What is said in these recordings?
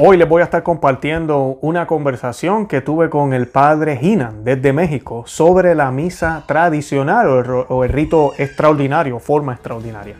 Hoy les voy a estar compartiendo una conversación que tuve con el padre Hinan desde México sobre la misa tradicional o el, o el rito extraordinario, forma extraordinaria.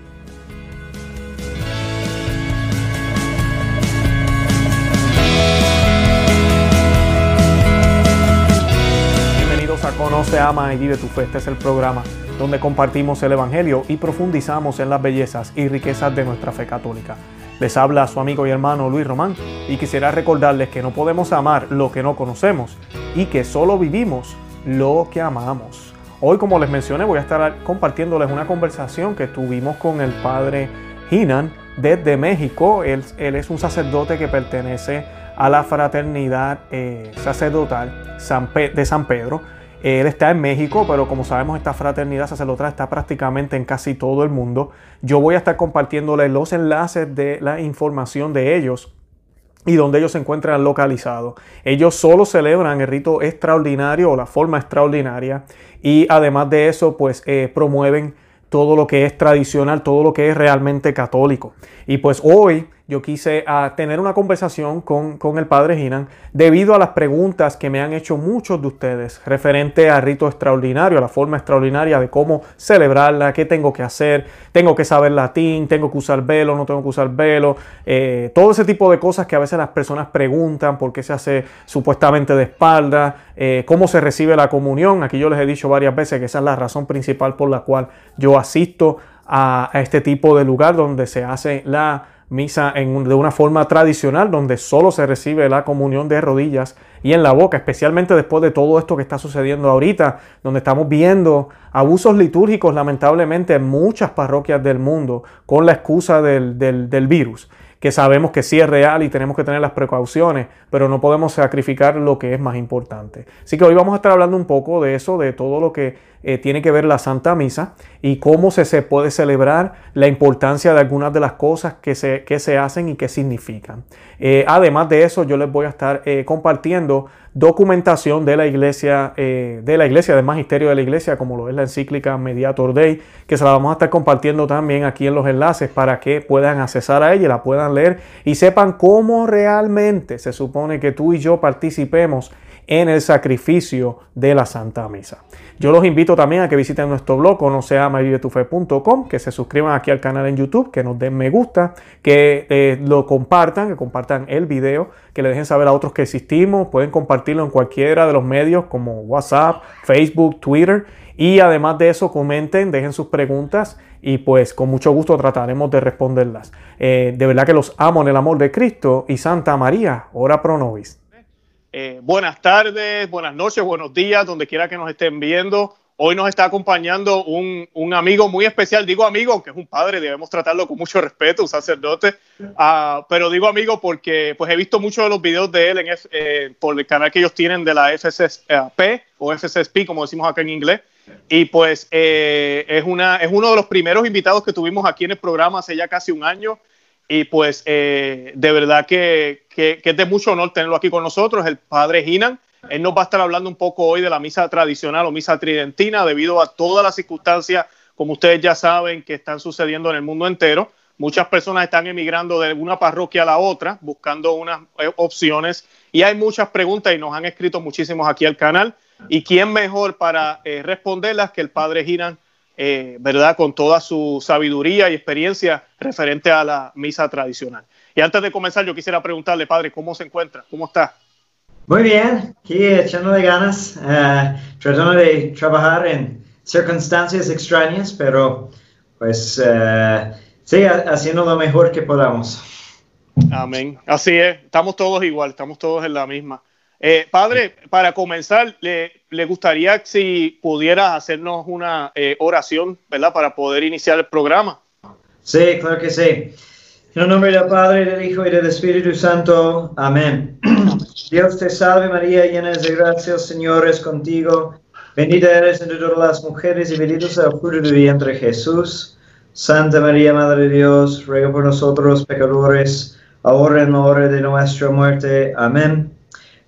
Bienvenidos a Conoce, Ama y Vive tu Fe. Este es el programa donde compartimos el Evangelio y profundizamos en las bellezas y riquezas de nuestra fe católica. Les habla su amigo y hermano Luis Román y quisiera recordarles que no podemos amar lo que no conocemos y que solo vivimos lo que amamos. Hoy, como les mencioné, voy a estar compartiéndoles una conversación que tuvimos con el padre Hinan desde México. Él, es un sacerdote que pertenece a la fraternidad eh, sacerdotal de San Pedro él está en México, pero como sabemos esta fraternidad sacerdotal está prácticamente en casi todo el mundo. Yo voy a estar compartiéndole los enlaces de la información de ellos y donde ellos se encuentran localizados. Ellos solo celebran el rito extraordinario o la forma extraordinaria y además de eso pues eh, promueven todo lo que es tradicional, todo lo que es realmente católico. Y pues hoy yo quise ah, tener una conversación con, el padre Hinan debido a las preguntas que me han hecho muchos de ustedes referente al rito extraordinario, a la forma extraordinaria de cómo celebrarla, qué tengo que hacer, tengo que saber latín, tengo que usar velo, no tengo que usar velo, eh, todo ese tipo de cosas que a veces las personas preguntan por qué se hace supuestamente de espalda, eh, cómo se recibe la comunión. Aquí yo les he dicho varias veces que esa es la razón principal por la cual yo asisto a este tipo de lugar donde se hace la misa en, de una forma tradicional donde solo se recibe la comunión de rodillas y en la boca, especialmente después de todo esto que está sucediendo ahorita, donde estamos viendo abusos litúrgicos lamentablemente en muchas parroquias del mundo con la excusa del, del, del virus que sabemos que sí es real y tenemos que tener las precauciones, pero no podemos sacrificar lo que es más importante. Así que hoy vamos a estar hablando un poco de eso, de todo lo que eh, tiene que ver la Santa Misa y cómo se, se, puede celebrar, la importancia de algunas de las cosas que se, que se hacen y qué significan. Eh, además de eso, yo les voy a estar eh, compartiendo documentación de la iglesia, de la iglesia, del magisterio de la iglesia, como lo es la encíclica Mediator Dei, que se la vamos a estar compartiendo también aquí en los enlaces para que puedan accesar a ella la puedan leer y sepan cómo realmente se supone que tú y yo participemos en el sacrificio de la Santa Misa. Yo los invito también a que visiten nuestro blog conoceamavivetufe.com, que se suscriban aquí al canal en YouTube, que nos den me gusta, que eh, lo compartan, que compartan el video, que le dejen saber a otros que existimos, pueden compartirlo en cualquiera de los medios como WhatsApp, Facebook, Twitter y además de eso comenten, dejen sus preguntas y pues con mucho gusto trataremos de responderlas. Eh, de verdad que los amo en el amor de Cristo y Santa María, ora pro nobis. Eh, buenas tardes, buenas noches, buenos días, donde quiera que nos estén viendo. Hoy nos está acompañando un, un, amigo muy especial. Digo amigo, que es un padre, debemos tratarlo con mucho respeto, un sacerdote. Uh, pero digo amigo porque pues he visto muchos de los videos de él en eh, por el canal que ellos tienen de la FSSP o FSSP, como decimos acá en inglés. Y pues eh, es, una, es uno de los primeros invitados que tuvimos aquí en el programa hace ya casi un año. Y pues eh, de verdad que, que, es de mucho honor tenerlo aquí con nosotros, el padre Hinan. Él nos va a estar hablando un poco hoy de la misa tradicional o misa tridentina debido a todas las circunstancias, como ustedes ya saben, que están sucediendo en el mundo entero. Muchas personas están emigrando de una parroquia a la otra, buscando unas eh, opciones y hay muchas preguntas y nos han escrito muchísimos aquí al canal. ¿Y quién mejor para eh, responderlas que el padre Hinan eh, ¿verdad? Con toda su sabiduría y experiencia referente a la misa tradicional. Y antes de comenzar, yo quisiera preguntarle, padre, ¿cómo se encuentra? ¿Cómo está? Muy bien, aquí echándole ganas, uh, tratando de trabajar en circunstancias extrañas, pero pues uh, sí, haciendo lo mejor que podamos. Amén. Así es, estamos todos igual, estamos todos en la misma. Eh, padre, para comenzar, le, le, gustaría si pudiera hacernos una eh, oración, ¿verdad? Para poder iniciar el programa. Sí, claro que sí. En el nombre del Padre, del Hijo y del Espíritu Santo. Amén. Dios te salve María, llena de gracia, el Señor es contigo. Bendita eres entre todas las mujeres y bendito es el fruto de tu vientre Jesús. Santa María, Madre de Dios, ruega por nosotros pecadores, ahora en la hora de nuestra muerte. Amén.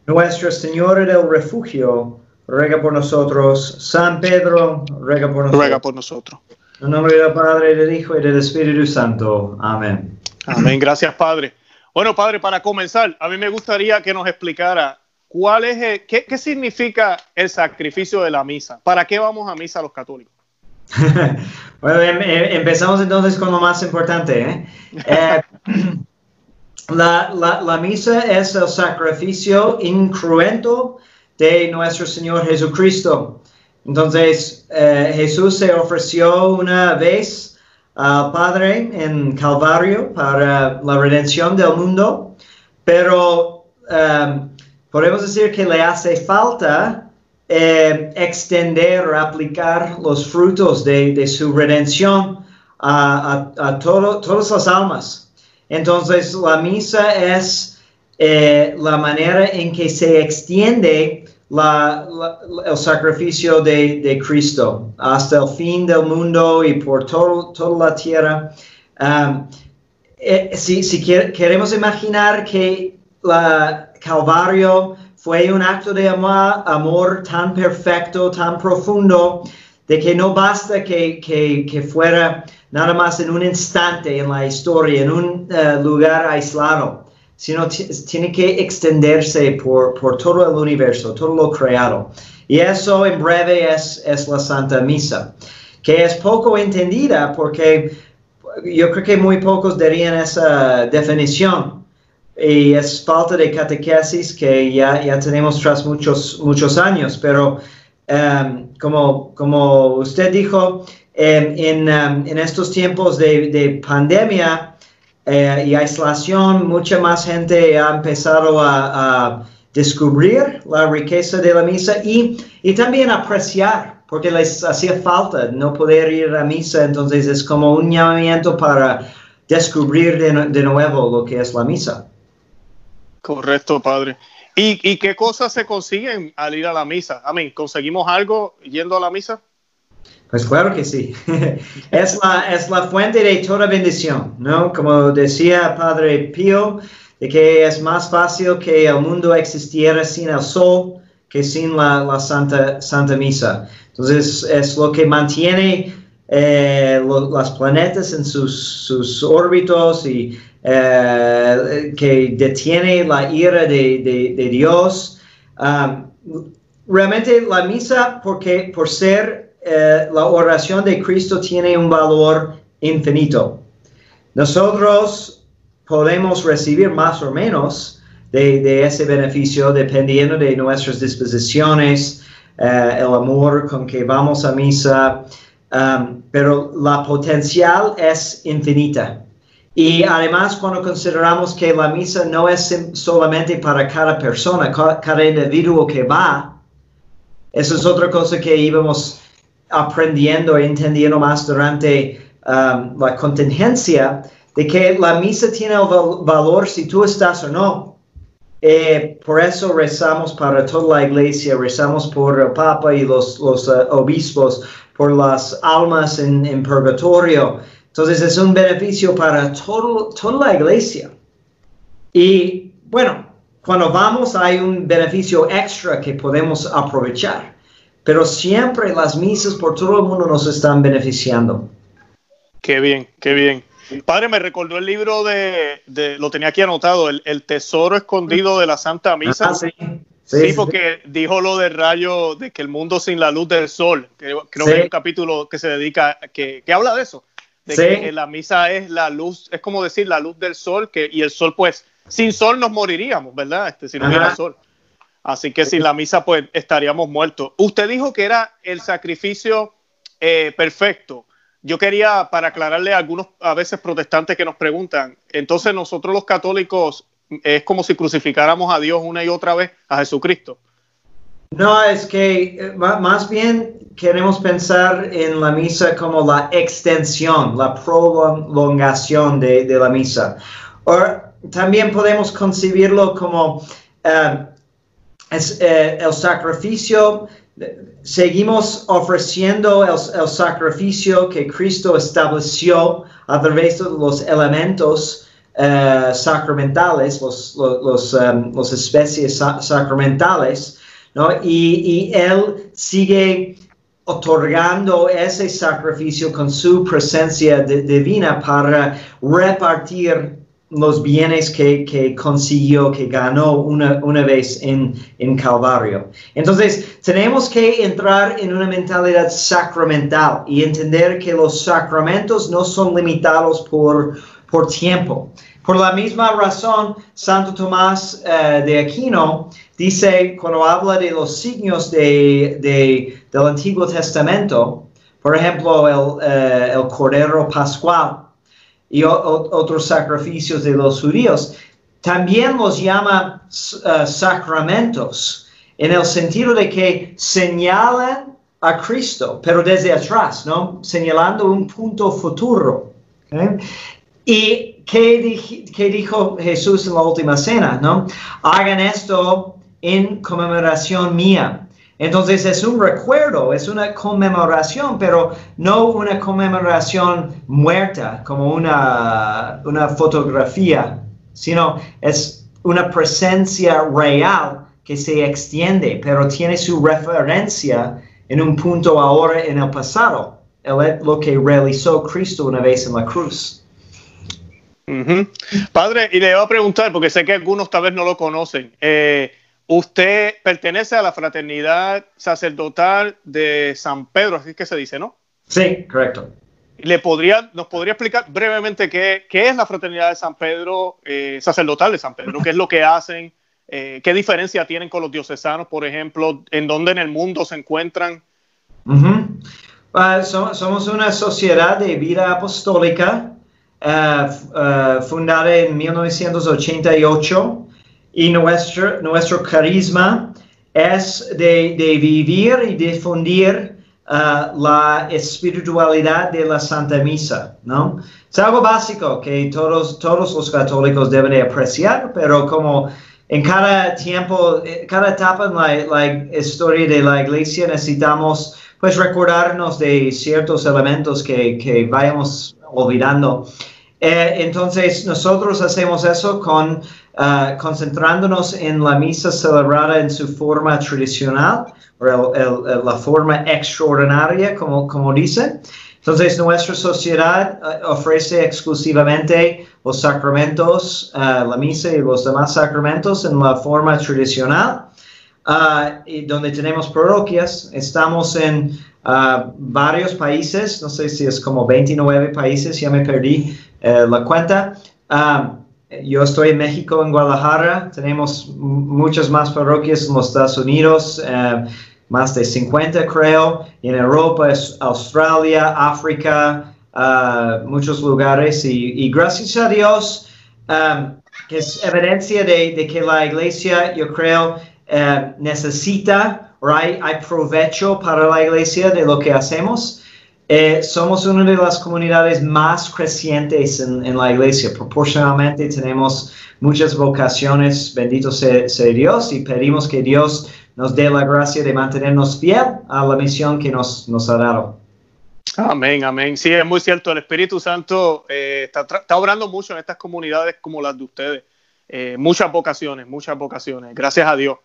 Nuestra Señora del Refugio, ruega por nosotros. San Pedro, ruega por nosotros. Ruega por nosotros. En nombre del Padre, del Hijo y del Espíritu Santo. Amén. Amén. Gracias, Padre. Bueno, padre, para comenzar, a mí me gustaría que nos explicara cuál es, qué, qué significa el sacrificio de la misa. ¿Para qué vamos a misa los católicos? bueno, em, em, empezamos entonces con lo más importante. ¿eh? Eh, la, la, la, misa es el sacrificio incruento de nuestro Señor Jesucristo. Entonces, eh, Jesús se ofreció una vez al Padre en Calvario para la redención del mundo, pero um, podemos decir que le hace falta eh, extender o aplicar los frutos de, su redención a, a, todas las almas. Entonces, la misa es eh, la manera en que se extiende la, el sacrificio de, de, Cristo hasta el fin del mundo y por todo, toda la tierra. Um, eh, si, si queremos imaginar que la Calvario fue un acto de amor, amor tan perfecto, tan profundo, de que no basta que, que, que, fuera nada más en un instante en la historia, en un uh, lugar aislado, sino tiene que extenderse por, por, todo el universo, todo lo creado. Y eso en breve es, es la Santa Misa, que es poco entendida porque yo creo que muy pocos darían esa definición y es falta de catequesis que ya, ya tenemos tras muchos, muchos años, pero um, como, como usted dijo, um, en, um, en, estos tiempos de, de pandemia uh, y aislación, mucha más gente ha empezado a, a, descubrir la riqueza de la misa y, y también apreciar, porque les hacía falta no poder ir a misa, entonces es como un llamamiento para descubrir de, de nuevo lo que es la misa. Correcto, padre. ¿Y, ¿Y, qué cosas se consiguen al ir a la misa? Amén. ¿Conseguimos algo yendo a la misa? Pues claro que sí. es, la, es la fuente de toda bendición, ¿no? Como decía Padre Pío, de que es más fácil que el mundo existiera sin el sol que sin la, la Santa, Santa Misa. Entonces es lo que mantiene eh, lo, las planetas en sus, sus órbitos y eh, que detiene la ira de, de, Dios. Um, realmente la misa, porque por ser eh, la oración de Cristo, tiene un valor infinito. Nosotros podemos recibir más o menos de, ese beneficio dependiendo de nuestras disposiciones, eh, el amor con que vamos a misa, um, pero la potencial es infinita. Y además, cuando consideramos que la misa no es solamente para cada persona, cada individuo que va, eso es otra cosa que íbamos aprendiendo e entendiendo más durante um, la contingencia, de que la misa tiene el valor si tú estás o no. Eh, por eso rezamos para toda la iglesia, rezamos por el Papa y los, los uh, obispos, por las almas en, en purgatorio. Entonces es un beneficio para todo, toda la iglesia. Y bueno, cuando vamos hay un beneficio extra que podemos aprovechar, pero siempre las misas por todo el mundo nos están beneficiando. Qué bien, qué bien. Padre, me recordó el libro de, de lo tenía aquí anotado, el, el, tesoro escondido de la Santa Misa. Ah, sí. Sí, sí, porque sí. dijo lo del rayo de que el mundo sin la luz del sol. Creo, creo que hay un capítulo que se dedica, que, que habla de eso de sí. que la misa es la luz, es como decir la luz del sol, que, y el sol, pues, sin sol nos moriríamos, ¿verdad? Este, si no hubiera sol. Así que sin la misa, pues, estaríamos muertos. Usted dijo que era el sacrificio eh, perfecto. Yo quería, para aclararle a algunos, a veces protestantes que nos preguntan, entonces nosotros los católicos es como si crucificáramos a Dios una y otra vez, a Jesucristo. No, es que eh, más bien queremos pensar en la misa como la extensión, la prolongación de, la misa. O también podemos concebirlo como uh, es, uh, el sacrificio, seguimos ofreciendo el, sacrificio que Cristo estableció a través de los elementos uh, sacramentales, los, los, los, los especies sa sacramentales, ¿no? Y, y Él sigue otorgando ese sacrificio con su presencia divina para repartir los bienes que, que, consiguió, que ganó una, una vez en, en, Calvario. Entonces, tenemos que entrar en una mentalidad sacramental y entender que los sacramentos no son limitados por, por tiempo. Por la misma razón, Santo Tomás uh, de Aquino dice, cuando habla de los signos de, de, del Antiguo Testamento, por ejemplo, el, uh, el Cordero Pascual, y otros sacrificios de los judíos, también los llama uh, sacramentos, en el sentido de que señalan a Cristo, pero desde atrás, ¿no? Señalando un punto futuro. ¿Y qué, qué, dijo Jesús en la última cena, no? Hagan esto en conmemoración mía. Entonces es un recuerdo, es una conmemoración, pero no una conmemoración muerta como una, una fotografía, sino es una presencia real que se extiende, pero tiene su referencia en un punto ahora en el pasado, lo que realizó Cristo una vez en la cruz. Padre, y le voy a preguntar, porque sé que algunos tal vez no lo conocen. Eh, Usted pertenece a la fraternidad sacerdotal de San Pedro, así que se dice, ¿no? Sí, correcto. ¿Le podría, ¿Nos podría explicar brevemente qué, qué es la fraternidad de San Pedro, eh, sacerdotal de San Pedro? ¿Qué es lo que hacen? Eh, ¿Qué diferencia tienen con los diocesanos, por ejemplo? ¿En dónde en el mundo se encuentran? Ah, somos, una sociedad de vida apostólica uh, fundada en 1988 y nuestro, nuestro carisma es de, de vivir y difundir uh, la espiritualidad de la Santa Misa, ¿no? Es algo básico que todos, todos los católicos deben de apreciar, pero como en cada tiempo, eh, cada etapa en la, la historia de la iglesia necesitamos pues recordarnos de ciertos elementos que, que vayamos olvidando. Eh, entonces nosotros hacemos eso con uh, concentrándonos en la misa celebrada en su forma tradicional o el, la forma extraordinaria, como, como dice. Entonces nuestra sociedad uh, ofrece exclusivamente los sacramentos, uh, la misa y los demás sacramentos en la forma tradicional. y donde tenemos parroquias, estamos en varios países, no sé si es como 29 países, ya me perdí eh, la cuenta. Yo estoy en México, en Guadalajara. Tenemos muchas más parroquias en los Estados Unidos, uh, más de 50 creo. En Europa, es Australia, África, uh, muchos lugares. Y, y, gracias a Dios, um, que es evidencia de, que la iglesia, yo creo, uh, necesita, hay, hay provecho para la iglesia de lo que hacemos. Eh, somos una de las comunidades más crecientes en, en, la iglesia. Proporcionalmente tenemos muchas vocaciones, bendito sea, sea, Dios, y pedimos que Dios nos dé la gracia de mantenernos fiel a la misión que nos, nos ha dado. Amén, amén. Sí, es muy cierto. El Espíritu Santo eh, está, está, obrando mucho en estas comunidades como las de ustedes. Eh, muchas vocaciones, muchas vocaciones. Gracias a Dios.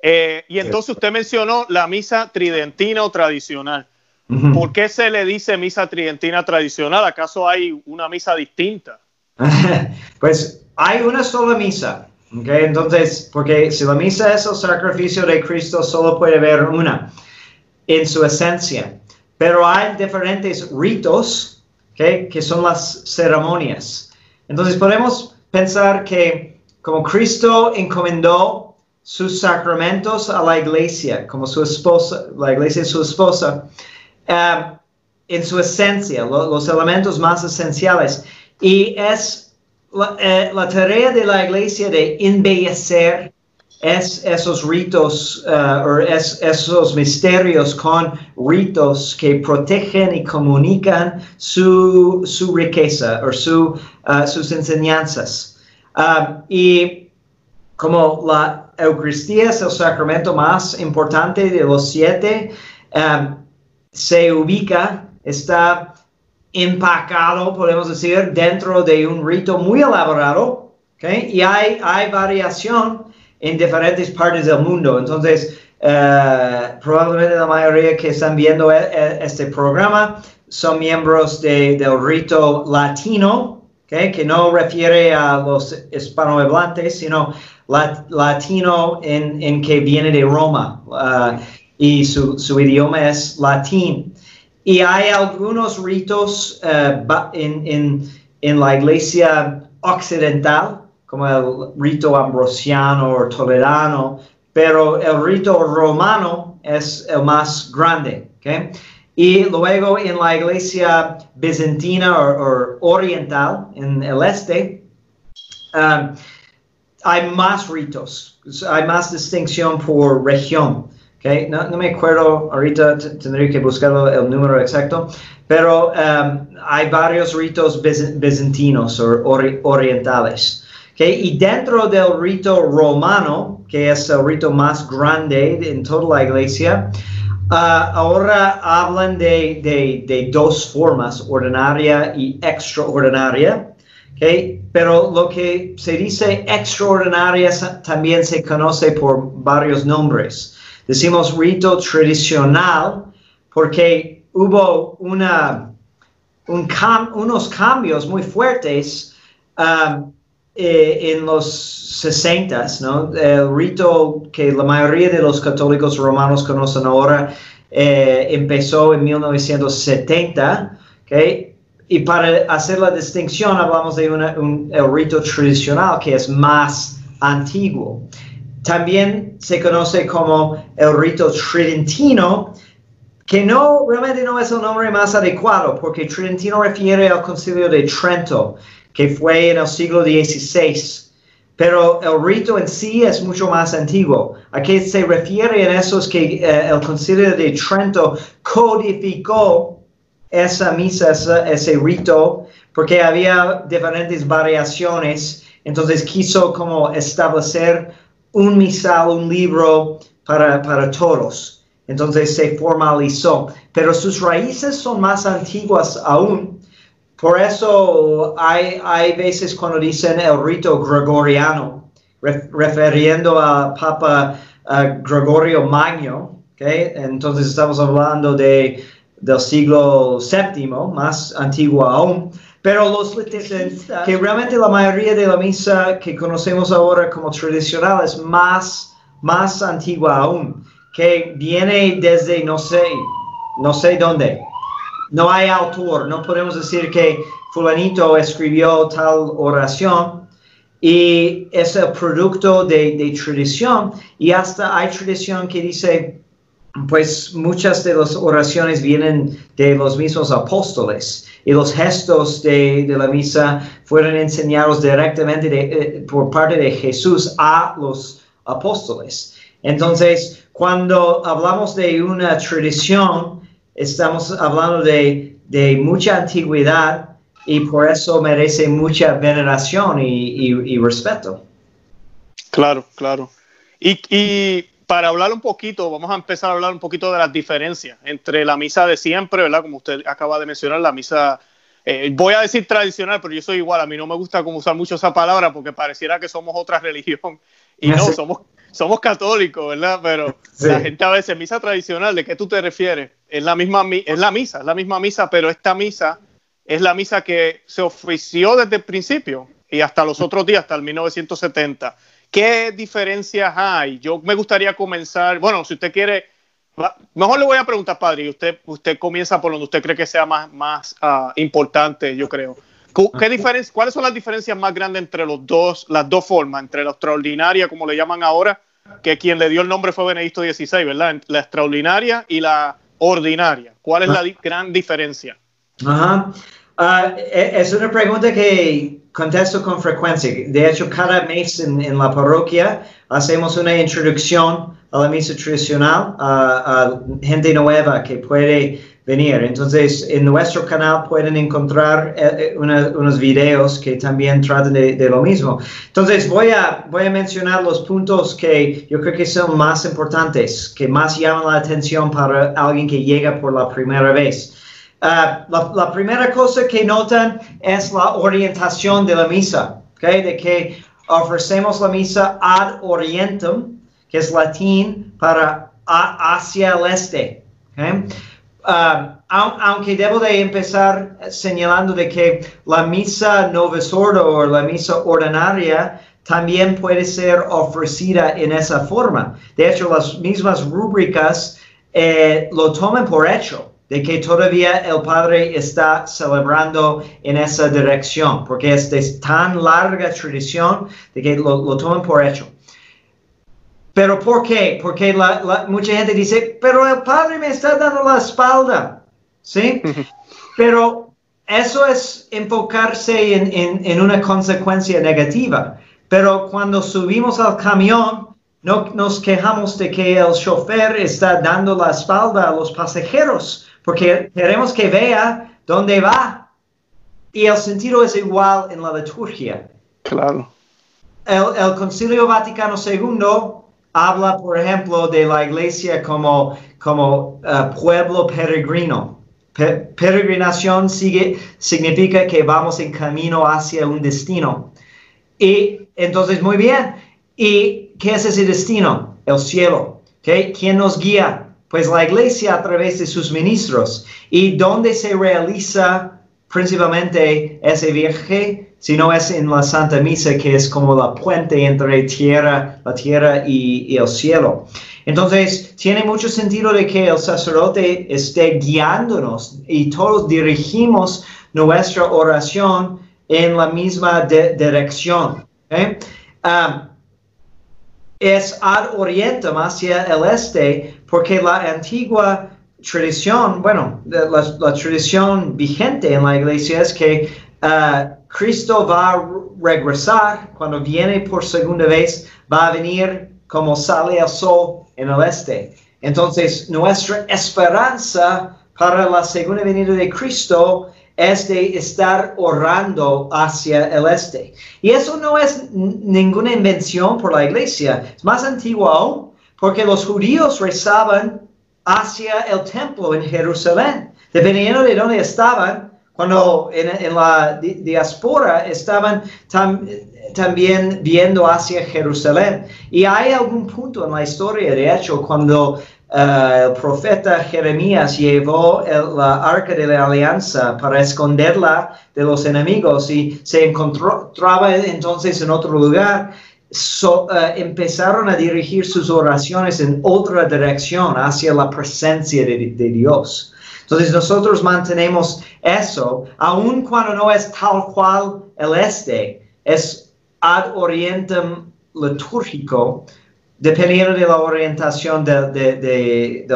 Eh, y entonces usted mencionó la misa tridentina o tradicional. ¿Por qué se le dice misa tridentina tradicional? ¿Acaso hay una misa distinta? pues hay una sola misa. Okay? Entonces, porque si la misa es el sacrificio de Cristo, solo puede haber una en su esencia. Pero hay diferentes ritos okay, que son las ceremonias. Entonces podemos pensar que como Cristo encomendó sus sacramentos a la iglesia, como su esposa, la iglesia es su esposa, Um, en su esencia, los elementos más esenciales. Y es eh, la, tarea de la iglesia de embellecer es, esos ritos uh, o esos misterios con ritos que protegen y comunican su, su riqueza o su, uh, sus enseñanzas. Y como la Eucaristía es el sacramento más importante de los siete, se ubica, está empacado, podemos decir, dentro de un rito muy elaborado, ¿okay? y hay, variación en diferentes partes del mundo. Entonces, uh, probablemente la mayoría que están viendo e, e, este programa son miembros de, del rito latino, que no refiere a los hispanohablantes, sino latino en, que viene de Roma uh, y su, idioma es latín. Y hay algunos ritos uh, en, la iglesia occidental, como el rito ambrosiano o toledano, pero el rito romano es el más grande. Y luego en la iglesia bizantina o, oriental, en el este, um, hay más ritos, hay más distinción por región. Okay? No, me acuerdo, ahorita tendría que buscar el número exacto, pero um, hay varios ritos bizantinos o orientales. Okay? Y dentro del rito romano, que es el rito más grande en toda la iglesia, Uh, ahora hablan de, de, de, dos formas, ordinaria y extraordinaria. Okay? Pero lo que se dice extraordinaria también se conoce por varios nombres. Decimos rito tradicional porque hubo unos cambios muy fuertes um, eh, en los 60, ¿no? El rito que la mayoría de los católicos romanos conocen ahora eh, empezó en 1970, ¿okay? Y para hacer la distinción hablamos de un, el rito tradicional que es más antiguo. También se conoce como el rito tridentino, que no realmente no es el nombre más adecuado, porque tridentino refiere al concilio de Trento, que fue en el siglo XVI. Pero el rito en sí es mucho más antiguo. ¿A qué se refiere en eso? Es que eh, el concilio de Trento codificó esa misa, ese, rito, porque había diferentes variaciones. Entonces quiso como establecer un misal, un libro para, para todos. Entonces se formalizó. Pero sus raíces son más antiguas aún por eso hay, hay veces cuando dicen el rito gregoriano, refiriendo a Papa Gregorio Magno, ¿okay? entonces estamos hablando de, del siglo VII, más antiguo aún, pero los dicen que realmente la mayoría de la misa que conocemos ahora como tradicional es más, más antigua aún, que viene desde no sé, no sé dónde, no hay autor, no podemos decir que fulanito escribió tal oración y es el producto de, tradición. Y hasta hay tradición que dice, pues muchas de las oraciones vienen de los mismos apóstoles y los gestos de, la misa fueron enseñados directamente eh, por parte de Jesús a los apóstoles. Entonces, cuando hablamos de una tradición, estamos hablando de, mucha antigüedad y por eso merece mucha veneración y, respeto. Claro, claro. Y, para hablar un poquito, vamos a empezar a hablar un poquito de las diferencias entre la misa de siempre, ¿verdad? Como usted acaba de mencionar, la misa, eh, voy a decir tradicional, pero yo soy igual, a mí no me gusta como usar mucho esa palabra porque pareciera que somos otra religión y no, somos, somos católicos, ¿verdad? Pero la gente a veces, misa tradicional, ¿de qué tú te refieres? Es la misma es la misa, es la misma misa, pero esta misa es la misa que se ofició desde el principio y hasta los otros días, hasta el 1970. ¿Qué diferencias hay? Yo me gustaría comenzar, bueno, si usted quiere, mejor le voy a preguntar, padre, y usted, usted comienza por donde usted cree que sea más, más uh, importante, yo creo. ¿Qué diferencia, ¿Cuáles son las diferencias más grandes entre los dos, las dos formas, entre la extraordinaria, como le llaman ahora, que quien le dio el nombre fue Benedicto XVI, ¿verdad? La extraordinaria y la ordinaria. ¿Cuál es la gran diferencia? Ajá. Ah, e, es una pregunta que contesto con frecuencia. De hecho, cada mes en, la parroquia hacemos una introducción a la misa tradicional a gente nueva que puede venir. Entonces, en nuestro canal pueden encontrar eh, eh, unos videos que también tratan de, lo mismo. Entonces, voy a, voy a mencionar los puntos que yo creo que son más importantes, que más llaman la atención para alguien que llega por la primera vez. Ah, la, primera cosa que notan es la orientación de la misa, de que ofrecemos la misa ad orientem, que es latín para hacia el este. uh, aunque debo de empezar señalando de que la misa sordo o la misa ordinaria también puede ser ofrecida en esa forma. De hecho, las mismas rúbricas eh, lo toman por hecho de que todavía el Padre está celebrando en esa dirección, porque es de tan larga tradición de que lo, toman por hecho. Pero ¿por qué? Porque mucha gente dice, pero el Padre me está dando la espalda, ¿sí? pero eso es enfocarse en, en una consecuencia negativa. Pero cuando subimos al camión, no nos quejamos de que el chofer está dando la espalda a los pasajeros, porque queremos que vea dónde va. Y el sentido es igual en la liturgia. Claro. El, Concilio Vaticano II habla, por ejemplo, de la iglesia como, como uh, pueblo peregrino. peregrinación sigue, significa que vamos en camino hacia un destino. Y entonces, muy bien. ¿Y qué es ese destino? El cielo. ¿okay? ¿Quién nos guía? Pues la iglesia a través de sus ministros. ¿Y dónde se realiza principalmente ese viaje? Si no es en la Santa Misa, que es como la puente entre tierra, la tierra y, el cielo. Entonces, tiene mucho sentido de que el sacerdote esté guiándonos y todos dirigimos nuestra oración en la misma dirección. Um, es ad orientem hacia el este, porque la antigua tradición, bueno, la, tradición vigente en la iglesia es que uh, Cristo va a regresar cuando viene por segunda vez, va a venir como sale el sol en el este. Entonces, nuestra esperanza para la segunda venida de Cristo es de estar orando hacia el este. Y eso no es ninguna invención por la iglesia, es más antiguo aún, porque los judíos rezaban hacia el templo en Jerusalén, dependiendo de dónde estaban. Cuando en, la diáspora estaban también viendo hacia Jerusalén. Y hay algún punto en la historia, de hecho, cuando eh, el profeta Jeremías llevó la arca de la alianza para esconderla de los enemigos y se encontraba entonces en otro lugar. Eh, empezaron a dirigir sus oraciones en otra dirección, hacia la presencia de, Dios. Entonces nosotros mantenemos eso, aun cuando no es tal cual el este, es ad orientem litúrgico, dependiendo de la orientación del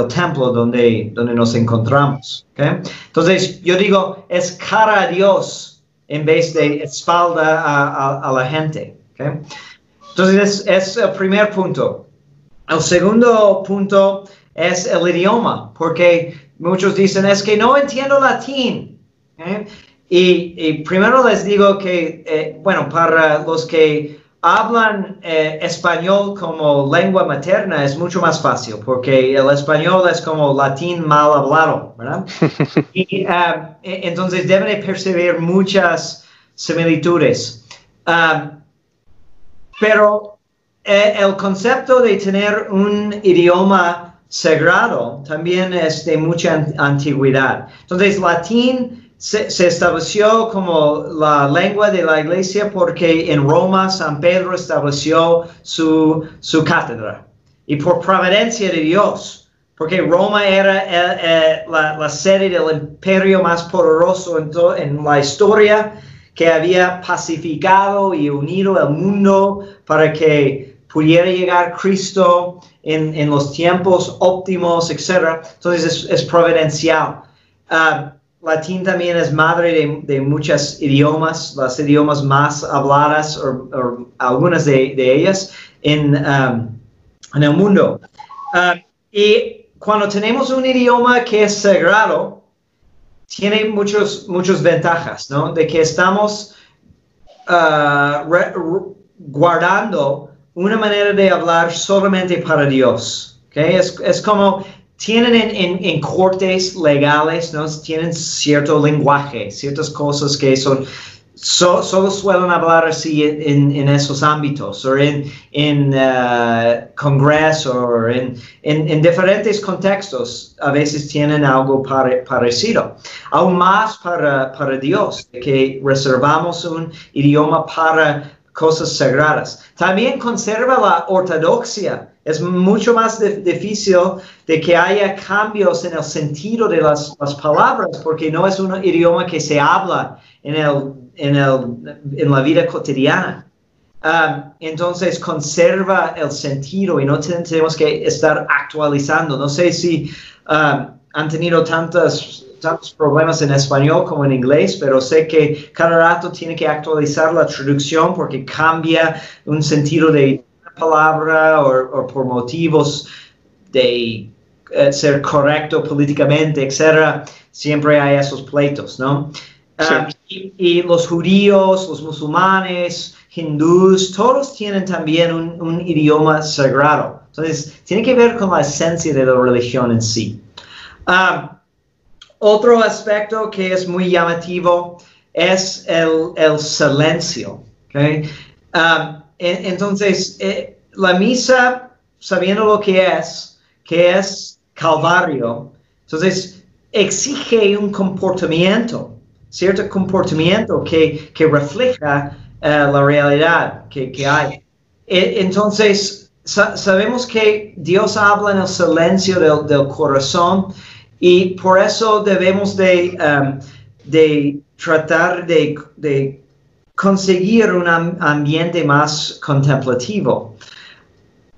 templo donde, donde nos encontramos. Entonces, yo digo, es cara a Dios en vez de espalda a, la gente. Entonces, es, es, el primer punto. El segundo punto es el idioma, porque muchos dicen, es que no entiendo latín. Y, primero les digo que, eh, bueno, para los que hablan eh, español como lengua materna es mucho más fácil, porque el español es como latín mal hablado, ¿verdad? y e, entonces deben de percibir muchas similitudes. Um, pero eh, el concepto de tener un idioma sagrado también es de mucha antigüedad. Entonces, latín se, estableció como la lengua de la iglesia porque en Roma San Pedro estableció su, su cátedra. Y por providencia de Dios, porque Roma era eh, eh, la, la, sede del imperio más poderoso en, en la historia, que había pacificado y unido el mundo para que pudiera llegar Cristo en, en los tiempos óptimos, etc. Entonces es, es providencial. Ah, latín también es madre de, de muchos idiomas, las idiomas más habladas o, algunas de, de, ellas en, um, en el mundo. Uh, y cuando tenemos un idioma que es sagrado, tiene muchos, muchas ventajas, ¿no? De que estamos uh, guardando una manera de hablar solamente para Dios. ¿okay? Es, es como tienen en, cortes legales, ¿no? Tienen cierto lenguaje, ciertas cosas que son so, solo suelen hablar así en, en esos ámbitos o en, en uh, congreso o en, en, diferentes contextos. A veces tienen algo pare, parecido. Aún más para, para Dios, que reservamos un idioma para cosas sagradas. También conserva la ortodoxia. Es mucho más difícil de que haya cambios en el sentido de las, las palabras porque no es un idioma que se habla en el en, el, en la vida cotidiana. Um, entonces conserva el sentido y no tenemos que estar actualizando. No sé si um, han tenido tantos, tantos problemas en español como en inglés, pero sé que cada rato tiene que actualizar la traducción porque cambia un sentido de palabra o, por motivos de eh, ser correcto políticamente, etc. Siempre hay esos pleitos, ¿no? Ah, y, los judíos, los musulmanes, hindús, todos tienen también un, idioma sagrado. Entonces, tiene que ver con la esencia de la religión en sí. Otro aspecto que es muy llamativo es el, silencio. Ah, entonces, eh, la misa, sabiendo lo que es, que es calvario, entonces exige un comportamiento cierto comportamiento que, que refleja eh, la realidad que, que hay. E, entonces, sabemos que Dios habla en el silencio del, del corazón y por eso debemos de, um, de tratar de, de, conseguir un ambiente más contemplativo.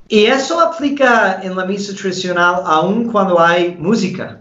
Y eso aplica en la misa tradicional aun cuando hay música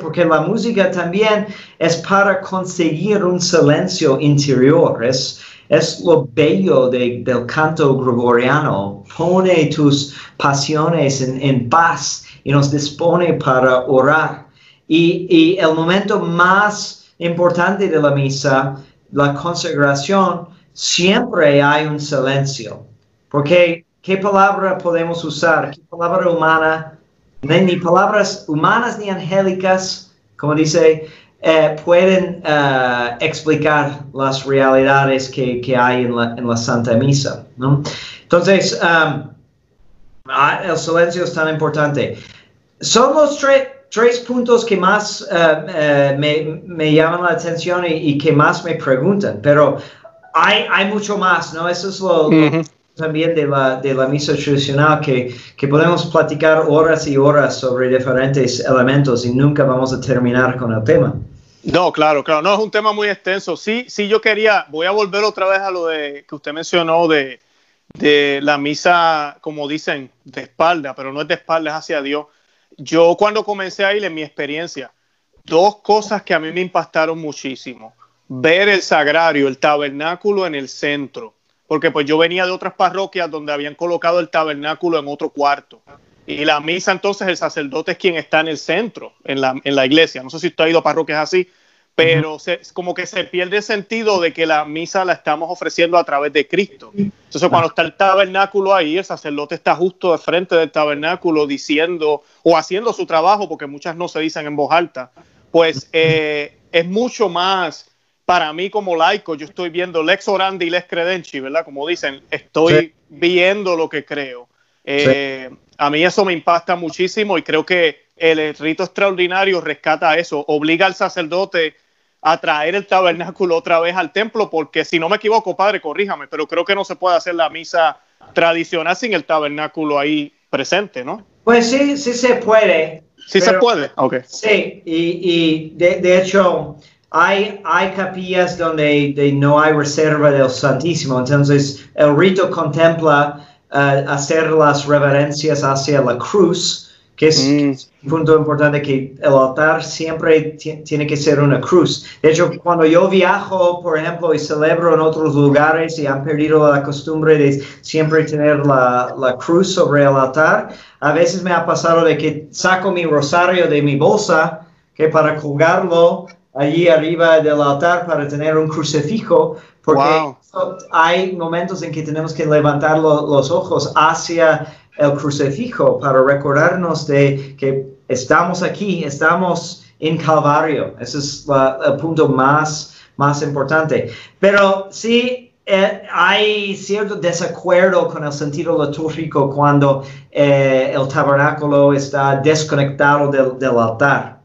porque la música también es para conseguir un silencio interior, es, es lo bello del canto gregoriano, pone tus pasiones en, paz y nos dispone para orar. Y, y el momento más importante de la misa, la consagración, siempre hay un silencio, porque ¿qué palabra podemos usar? ¿Qué palabra humana ni palabras humanas ni angélicas, como dice, eh, pueden eh, explicar las realidades que, hay en la, Santa Misa. Entonces, um, ah, el silencio es tan importante. Son los tres puntos que más eh, me, llaman la atención y, que más me preguntan, pero hay, hay mucho más, ¿no? Eso es lo, también de la, de la misa tradicional que, que, podemos platicar horas y horas sobre diferentes elementos y nunca vamos a terminar con el tema. No, claro, claro, no es un tema muy extenso. Sí, sí, yo quería, voy a volver otra vez a lo de que usted mencionó de, de la misa, como dicen, de espalda, pero no es de espaldas hacia Dios. Yo cuando comencé a ir en mi experiencia, dos cosas que a mí me impactaron muchísimo. Ver el sagrario, el tabernáculo en el centro porque pues yo venía de otras parroquias donde habían colocado el tabernáculo en otro cuarto. Y la misa entonces el sacerdote es quien está en el centro, en la, en la iglesia. No sé si usted ha ido a parroquias así, pero como que se pierde el sentido de que la misa la estamos ofreciendo a través de Cristo. Entonces cuando está el tabernáculo ahí, el sacerdote está justo de frente del tabernáculo diciendo o haciendo su trabajo, porque muchas no se dicen en voz alta, pues eh, es mucho más para mí como laico, yo estoy viendo lex orandi y lex credenci, ¿verdad? Como dicen, estoy viendo lo que creo. Eh, a mí eso me impacta muchísimo y creo que el rito extraordinario rescata eso, obliga al sacerdote a traer el tabernáculo otra vez al templo, porque si no me equivoco, padre, corríjame, pero creo que no se puede hacer la misa tradicional sin el tabernáculo ahí presente, ¿no? Pues sí, sí se puede. Sí se puede, ok. Sí, y, de, de hecho, hay, hay capillas donde no hay reserva del Santísimo, entonces el rito contempla uh, hacer las reverencias hacia la cruz, que es mm. un punto importante que el altar siempre tiene que ser una cruz. De hecho, cuando yo viajo, por ejemplo, y celebro en otros lugares y han perdido la costumbre de siempre tener la, la cruz sobre el altar, a veces me ha pasado de que saco mi rosario de mi bolsa, que para colgarlo allí arriba del altar para tener un crucifijo, porque hay momentos en que tenemos que levantar los ojos hacia el crucifijo para recordarnos de que estamos aquí, estamos en Calvario. Ese es el punto más, más importante. Pero sí, eh, hay cierto desacuerdo con el sentido litúrgico cuando eh, el tabernáculo está desconectado del, del, altar.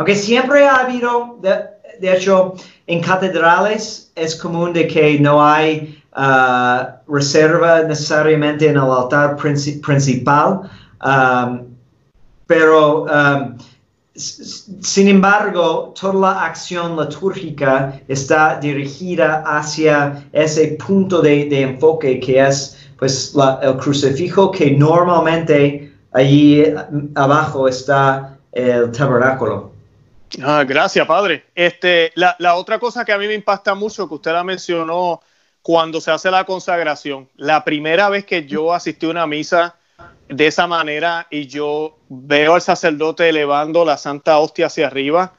Aunque siempre ha habido, de, hecho, en catedrales es común de que no hay uh, reserva necesariamente en el altar principal, um, pero um, sin embargo, toda la acción litúrgica está dirigida hacia ese punto de, de enfoque que es pues la, el crucifijo que normalmente allí abajo está el tabernáculo. Ah, gracias, padre. Este, la, otra cosa que a mí me impacta mucho, que usted la mencionó cuando se hace la consagración, la primera vez que yo asistí a una misa de esa manera y yo veo al sacerdote elevando la santa hostia hacia arriba,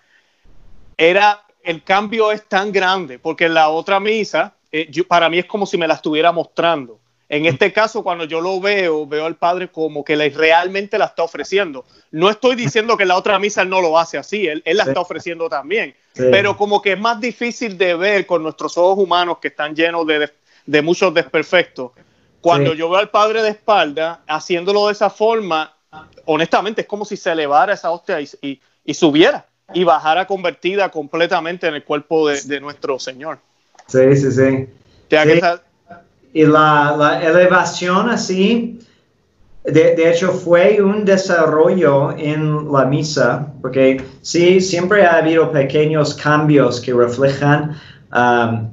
era el cambio es tan grande porque en la otra misa eh, para mí es como si me la estuviera mostrando. En este caso, cuando yo lo veo, veo al padre como que realmente la está ofreciendo. No estoy diciendo que la otra misa él no lo hace así, él, él la está ofreciendo también. Pero como que es más difícil de ver con nuestros ojos humanos que están llenos de, de muchos desperfectos cuando yo veo al padre de espalda haciéndolo de esa forma, honestamente es como si se elevara esa hostia y, y, subiera y bajara convertida completamente en el cuerpo de, nuestro Señor. Sí, sí, sí. Y la, la, elevación así, de, de, hecho, fue un desarrollo en la misa, porque sí, siempre ha habido pequeños cambios que reflejan um,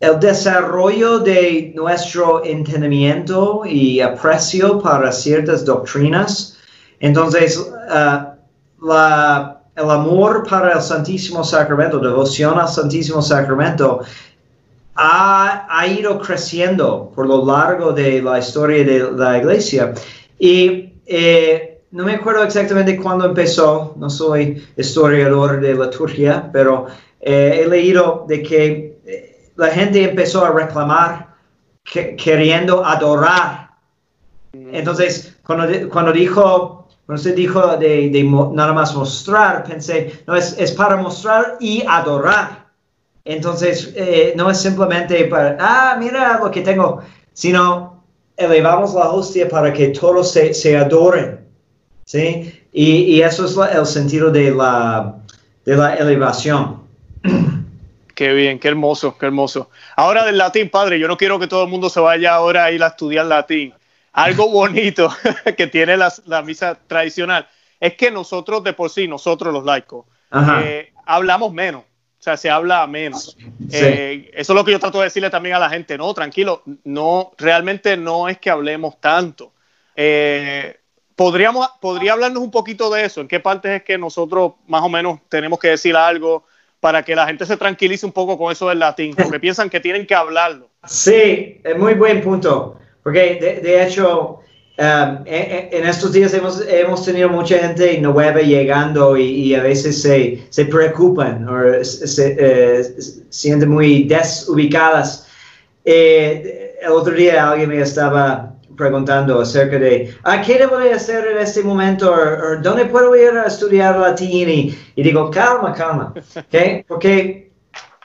el desarrollo de nuestro entendimiento y aprecio para ciertas doctrinas. Entonces, uh, la, el amor para el Santísimo Sacramento, devoción al Santísimo Sacramento, ha, ha, ido creciendo por lo largo de la historia de la iglesia. Y eh, no me acuerdo exactamente cuándo empezó, no soy historiador de liturgia, pero eh, he leído de que la gente empezó a reclamar queriendo adorar. Entonces, cuando, cuando dijo, cuando usted dijo de, nada más mostrar, pensé, no, es, es para mostrar y adorar. Entonces, eh, no es simplemente para, ah, mira lo que tengo, sino elevamos la hostia para que todos se, se adoren. ¿Sí? Y, y eso es el sentido de la, de la elevación. Qué bien, qué hermoso, qué hermoso. Ahora del latín, padre, yo no quiero que todo el mundo se vaya ahora a ir a estudiar latín. Algo bonito que tiene la, misa tradicional es que nosotros de por sí, nosotros los laicos, eh, hablamos menos. O sea, se habla menos. Eh, eso es lo que yo trato de decirle también a la gente. No, tranquilo, no, realmente no es que hablemos tanto. Eh, podríamos, podría hablarnos un poquito de eso. ¿En qué partes es que nosotros más o menos tenemos que decir algo? para que la gente se tranquilice un poco con eso del latín, porque piensan que tienen que hablarlo. Sí, es muy buen punto, porque de, hecho um, en, estos días hemos, hemos tenido mucha gente nueva llegando y, a veces se, se preocupan o se, eh, sienten muy desubicadas. Eh, el otro día alguien me estaba preguntando acerca de ¿a qué debo hacer en este momento? O, ¿Dónde puedo ir a estudiar latín? Y, digo, calma, calma, ¿okay? porque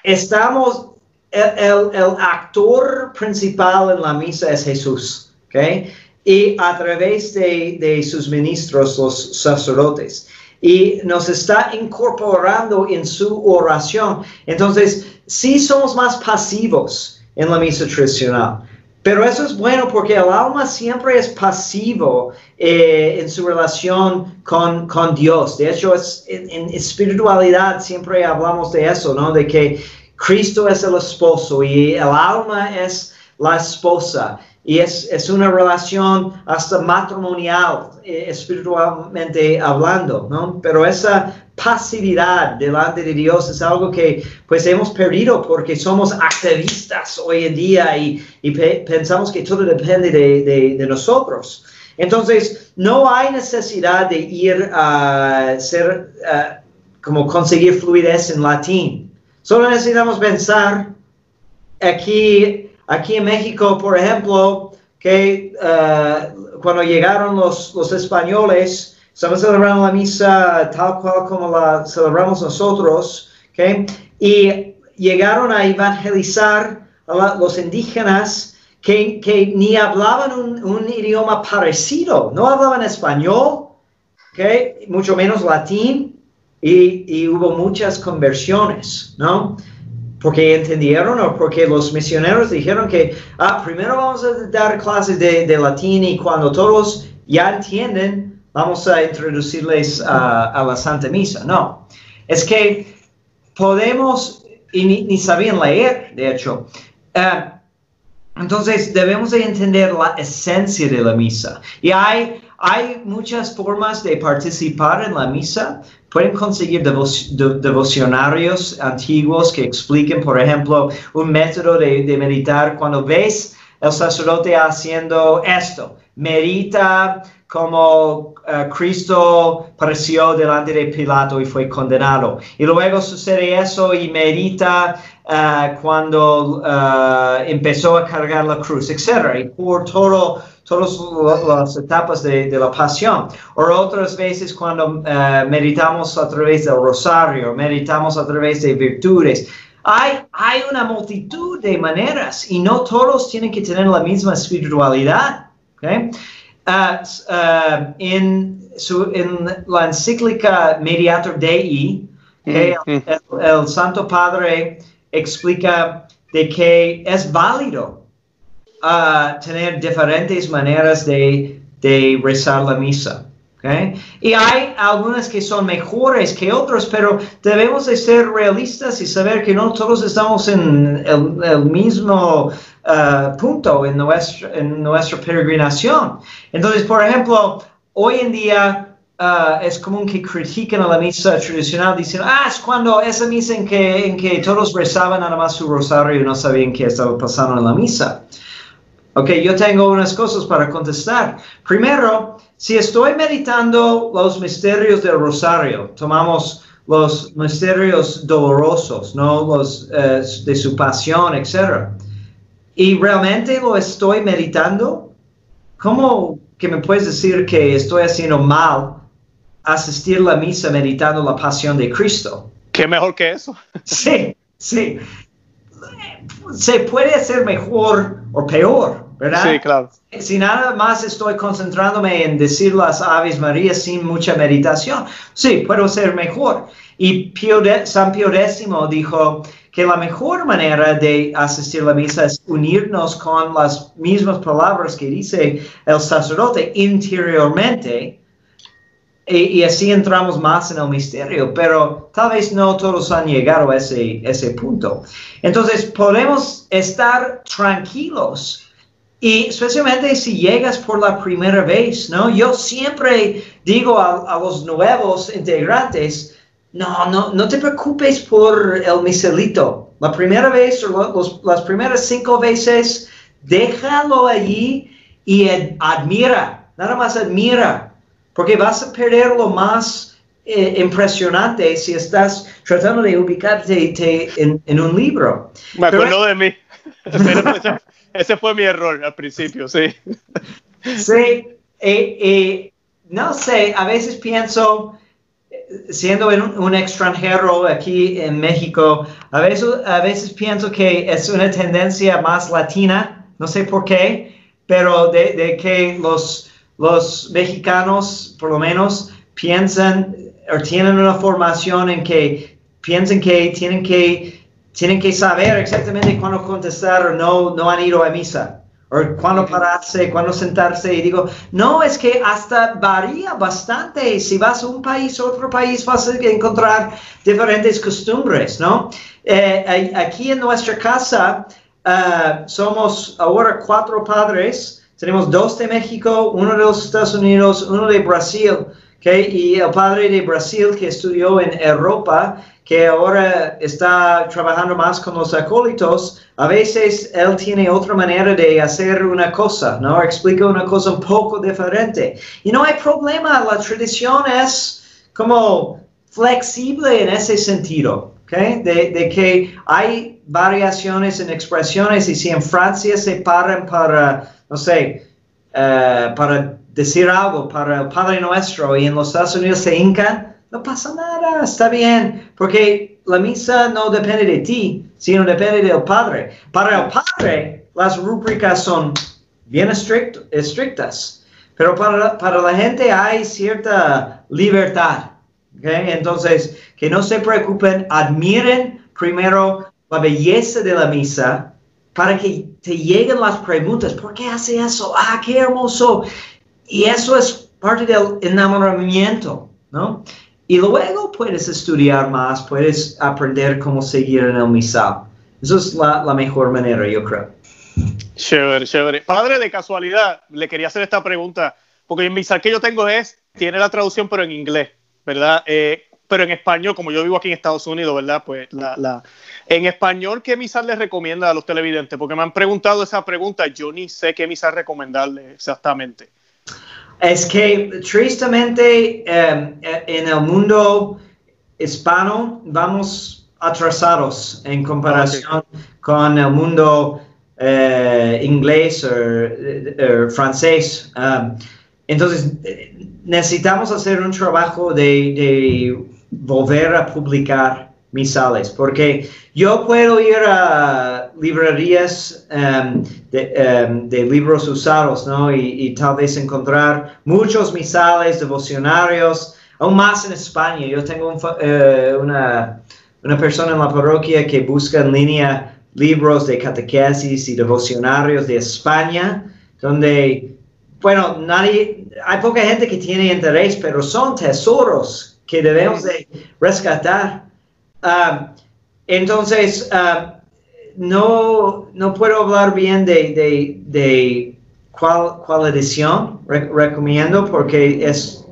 estamos, el, el, actor principal en la misa es Jesús, ¿okay? Y a través de, de sus ministros, los sacerdotes y nos está incorporando en su oración. Entonces, sí somos más pasivos en la misa tradicional. Pero eso es bueno porque el alma siempre es pasivo eh, en su relación con, con, Dios. De hecho, es, en, espiritualidad siempre hablamos de eso, ¿no? De que Cristo es el esposo y el alma es la esposa. Y es, es una relación hasta matrimonial, eh, espiritualmente hablando, ¿no? Pero esa pasividad delante de Dios es algo que pues hemos perdido porque somos activistas hoy en día y, y pensamos que todo depende de, de, de, nosotros. Entonces, no hay necesidad de ir a ser, como conseguir fluidez en latín. Solo necesitamos pensar aquí, aquí en México, por ejemplo, que uh, cuando llegaron los, los españoles, Estamos celebrando la misa tal cual como la celebramos nosotros, ¿okay? Y llegaron a evangelizar a los indígenas que, que ni hablaban un, un, idioma parecido, no hablaban español, ¿okay? mucho menos latín, y, y, hubo muchas conversiones, ¿no? Porque entendieron o porque los misioneros dijeron que, ah, primero vamos a dar clases de, de latín y cuando todos ya entienden, vamos a introducirles a la Santa Misa. No, es que podemos, y ni, sabían leer, de hecho. Eh, entonces debemos de entender la esencia de la misa. Y hay, hay muchas formas de participar en la misa. Pueden conseguir devocionarios antiguos que expliquen, por ejemplo, un método de, de meditar cuando ves el sacerdote haciendo esto. Medita como uh, Cristo pareció delante de Pilato y fue condenado. Y luego sucede eso y medita uh, cuando uh, empezó a cargar la cruz, etc. Y por todo, todas las etapas de, de, la pasión. O otras veces cuando meditamos a través del rosario, meditamos a través de virtudes. Hay, hay una multitud de maneras y no todos tienen que tener la misma espiritualidad. Okay? Uh, uh, en, su, en, la encíclica Mediator Dei, el, el, Santo Padre explica de que es válido uh, tener diferentes maneras de, de rezar la misa. Okay? Y hay algunas que son mejores que otras, pero debemos de ser realistas y saber que no todos estamos en el, el mismo uh, punto en, nuestro, en nuestra peregrinación. Entonces, por ejemplo, hoy en día Uh, es común que critiquen a la misa tradicional diciendo, ah, es cuando esa misa en que, en que todos rezaban nada más su rosario y no sabían qué estaba pasando en la misa. Ok, yo tengo unas cosas para contestar. Primero, si estoy meditando los misterios del rosario, tomamos los misterios dolorosos, ¿no? Los uh, de su pasión, etc y realmente lo estoy meditando, ¿cómo que me puedes decir que estoy haciendo mal asistir a la misa meditando la pasión de Cristo? ¿Qué mejor que eso? Sí, sí. Se puede hacer mejor o peor, ¿verdad? Sí, claro. Si nada más estoy concentrándome en decir las Aves María sin mucha meditación, sí, puedo ser mejor. Y Pío San Pío X dijo, que la mejor manera de asistir a la misa es unirnos con las mismas palabras que dice el sacerdote interiormente y, así entramos más en el misterio, pero tal vez no todos han llegado a ese, ese punto. Entonces podemos estar tranquilos y especialmente si llegas por la primera vez, ¿no? Yo siempre digo a, a los nuevos integrantes, no, no, no te preocupes por el miselito. La primera vez o las primeras cinco veces, déjalo allí y admira, nada más admira, porque vas a perder lo más eh, impresionante si estás tratando de ubicarte en, un libro. Me acuerdo de mí. Ese, fue mi error al principio, sí. Sí, eh, eh, no sé, a veces pienso, siendo un, extranjero aquí en México, a veces, a veces pienso que es una tendencia más latina, no sé por qué, pero de, que los, los mexicanos, por lo menos, piensan o tienen una formación en que piensan que tienen que, tienen que saber exactamente cuándo contestar o no, no han ido a misa o cuándo pararse, cuándo sentarse. Y digo, no, es que hasta varía bastante. Si vas a un país a otro país, vas a encontrar diferentes costumbres, ¿no? Eh, aquí en nuestra casa uh, somos ahora cuatro padres. Tenemos dos de México, uno de los Estados Unidos, uno de Brasil. Okay? Y el padre de Brasil que estudió en Europa que ahora está trabajando más con los acólitos, a veces él tiene otra manera de hacer una cosa, ¿no? Explica una cosa un poco diferente. Y no hay problema, la tradición es como flexible en ese sentido, ¿ok? De, que hay variaciones en expresiones y si en Francia se paran para, no sé, uh, para decir algo para el Padre Nuestro y en los Estados Unidos se hincan, no pasa nada, está bien, porque la misa no depende de ti, sino depende del Padre. Para el Padre, las rúbricas son bien estrictas, pero para, para la gente hay cierta libertad. Entonces, que no se preocupen, admiren primero la belleza de la misa para que te lleguen las preguntas, ¿por qué hace eso? Ah, qué hermoso. Y eso es parte del enamoramiento, ¿no? Y luego puedes estudiar más, puedes aprender cómo seguir en el misal. Eso es la, la mejor manera, yo creo. Chévere, chévere. Padre, de casualidad, le quería hacer esta pregunta, porque el misal que yo tengo es, tiene la traducción pero en inglés, ¿verdad? Eh, pero en español, como yo vivo aquí en Estados Unidos, ¿verdad? Pues la, la, en español, ¿qué misal les recomienda a los televidentes? Porque me han preguntado esa pregunta, yo ni sé qué misal recomendarles exactamente. Es que tristemente em, en el mundo hispano vamos atrasados en comparación con el mundo eh, inglés o francés. Um, entonces, necesitamos hacer un trabajo de, volver a publicar misales, porque yo puedo ir a librerías um, um, de, libros usados, ¿no? Y, tal vez encontrar muchos misales, devocionarios, aún más en España. Yo tengo eh, una, una persona en la parroquia que busca en línea libros de catequesis y devocionarios de España, donde, bueno, nadie, hay poca gente que tiene interés, pero son tesoros que debemos de rescatar. Ah, entonces, uh, no, no puedo hablar bien de, de, de cuál, cuál edición recomiendo porque es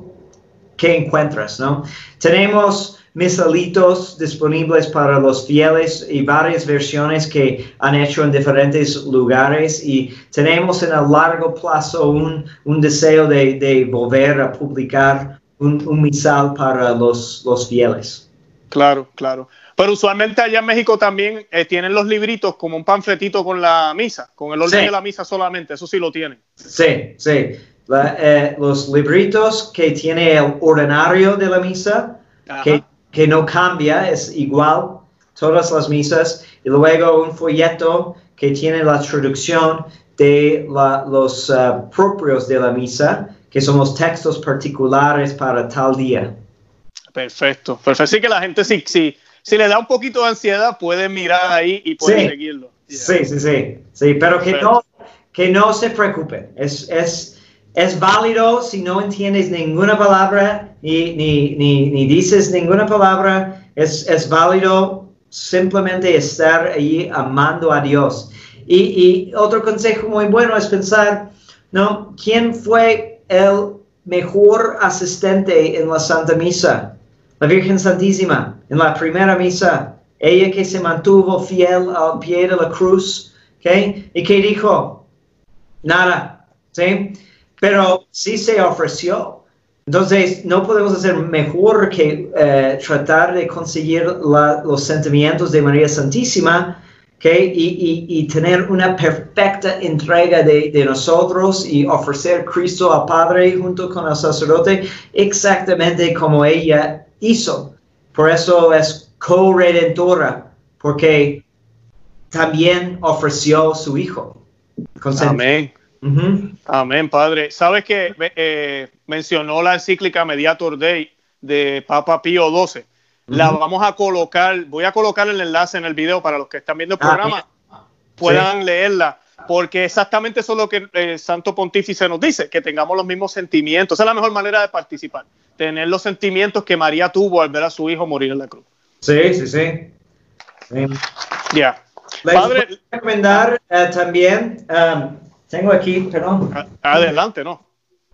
que encuentras, ¿no? Tenemos misalitos disponibles para los fieles y varias versiones que han hecho en diferentes lugares y tenemos en el largo plazo un, un deseo de, de, volver a publicar un, un misal para los, los, fieles. Claro, claro. Pero usualmente allá en México también eh, tienen los libritos como un panfletito con la misa, con el orden de la misa solamente, eso sí lo tienen. Sí, sí. Eh, los libritos que tiene el ordinario de la misa, que que no cambia, es igual todas las misas, y luego un folleto que tiene la traducción de los uh, propios de la misa, que son los textos particulares para tal día. Perfecto, perfecto. Así que la gente, si, si, si le da un poquito de ansiedad, puede mirar ahí y puede seguirlo. Sí, sí, sí, sí, pero que no, que no se preocupen. Es, es, es válido si no entiendes ninguna palabra ni, ni, ni, dices ninguna palabra. Es, es, válido simplemente estar allí amando a Dios. Y, y, otro consejo muy bueno es pensar, ¿no? ¿Quién fue el mejor asistente en la Santa Misa? La Virgen Santísima, en la primera misa. Ella que se mantuvo fiel al pie de la cruz, ¿ok? ¿Y que dijo? Nada, ¿sí? pero sí se ofreció. Entonces, no podemos hacer mejor que eh, tratar de conseguir los sentimientos de María Santísima ¿okay? y, y, tener una perfecta entrega de, de, nosotros y ofrecer Cristo al Padre junto con el sacerdote exactamente como ella hizo. Por eso es co-redentora, porque también ofreció su Hijo. Amén. Amén, Padre. ¿Sabes que eh, mencionó la encíclica Mediator Dei de Papa Pío XII? La vamos a colocar, voy a colocar el enlace en el video para los que están viendo el ah, programa, puedan leerla, porque exactamente eso es lo que el eh, Santo Pontífice nos dice, que tengamos los mismos sentimientos. Esa es la mejor manera de participar, tener los sentimientos que María tuvo al ver a su hijo morir en la cruz. Sí, sí, sí. Ya. Padre, recomendar eh, también um, tengo aquí, perdón. Adelante, ¿no?